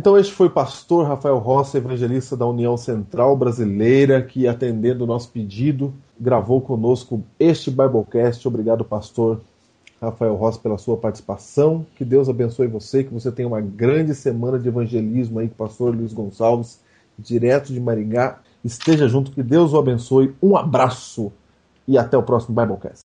Então este foi o pastor Rafael Rossi, evangelista da União Central Brasileira, que atendendo o nosso pedido, gravou conosco este Biblecast. Obrigado, pastor Rafael Rossi, pela sua participação. Que Deus abençoe você, que você tenha uma grande semana de evangelismo aí com o pastor Luiz Gonçalves, direto de Maringá. Esteja junto, que Deus o abençoe. Um abraço e até o próximo Biblecast.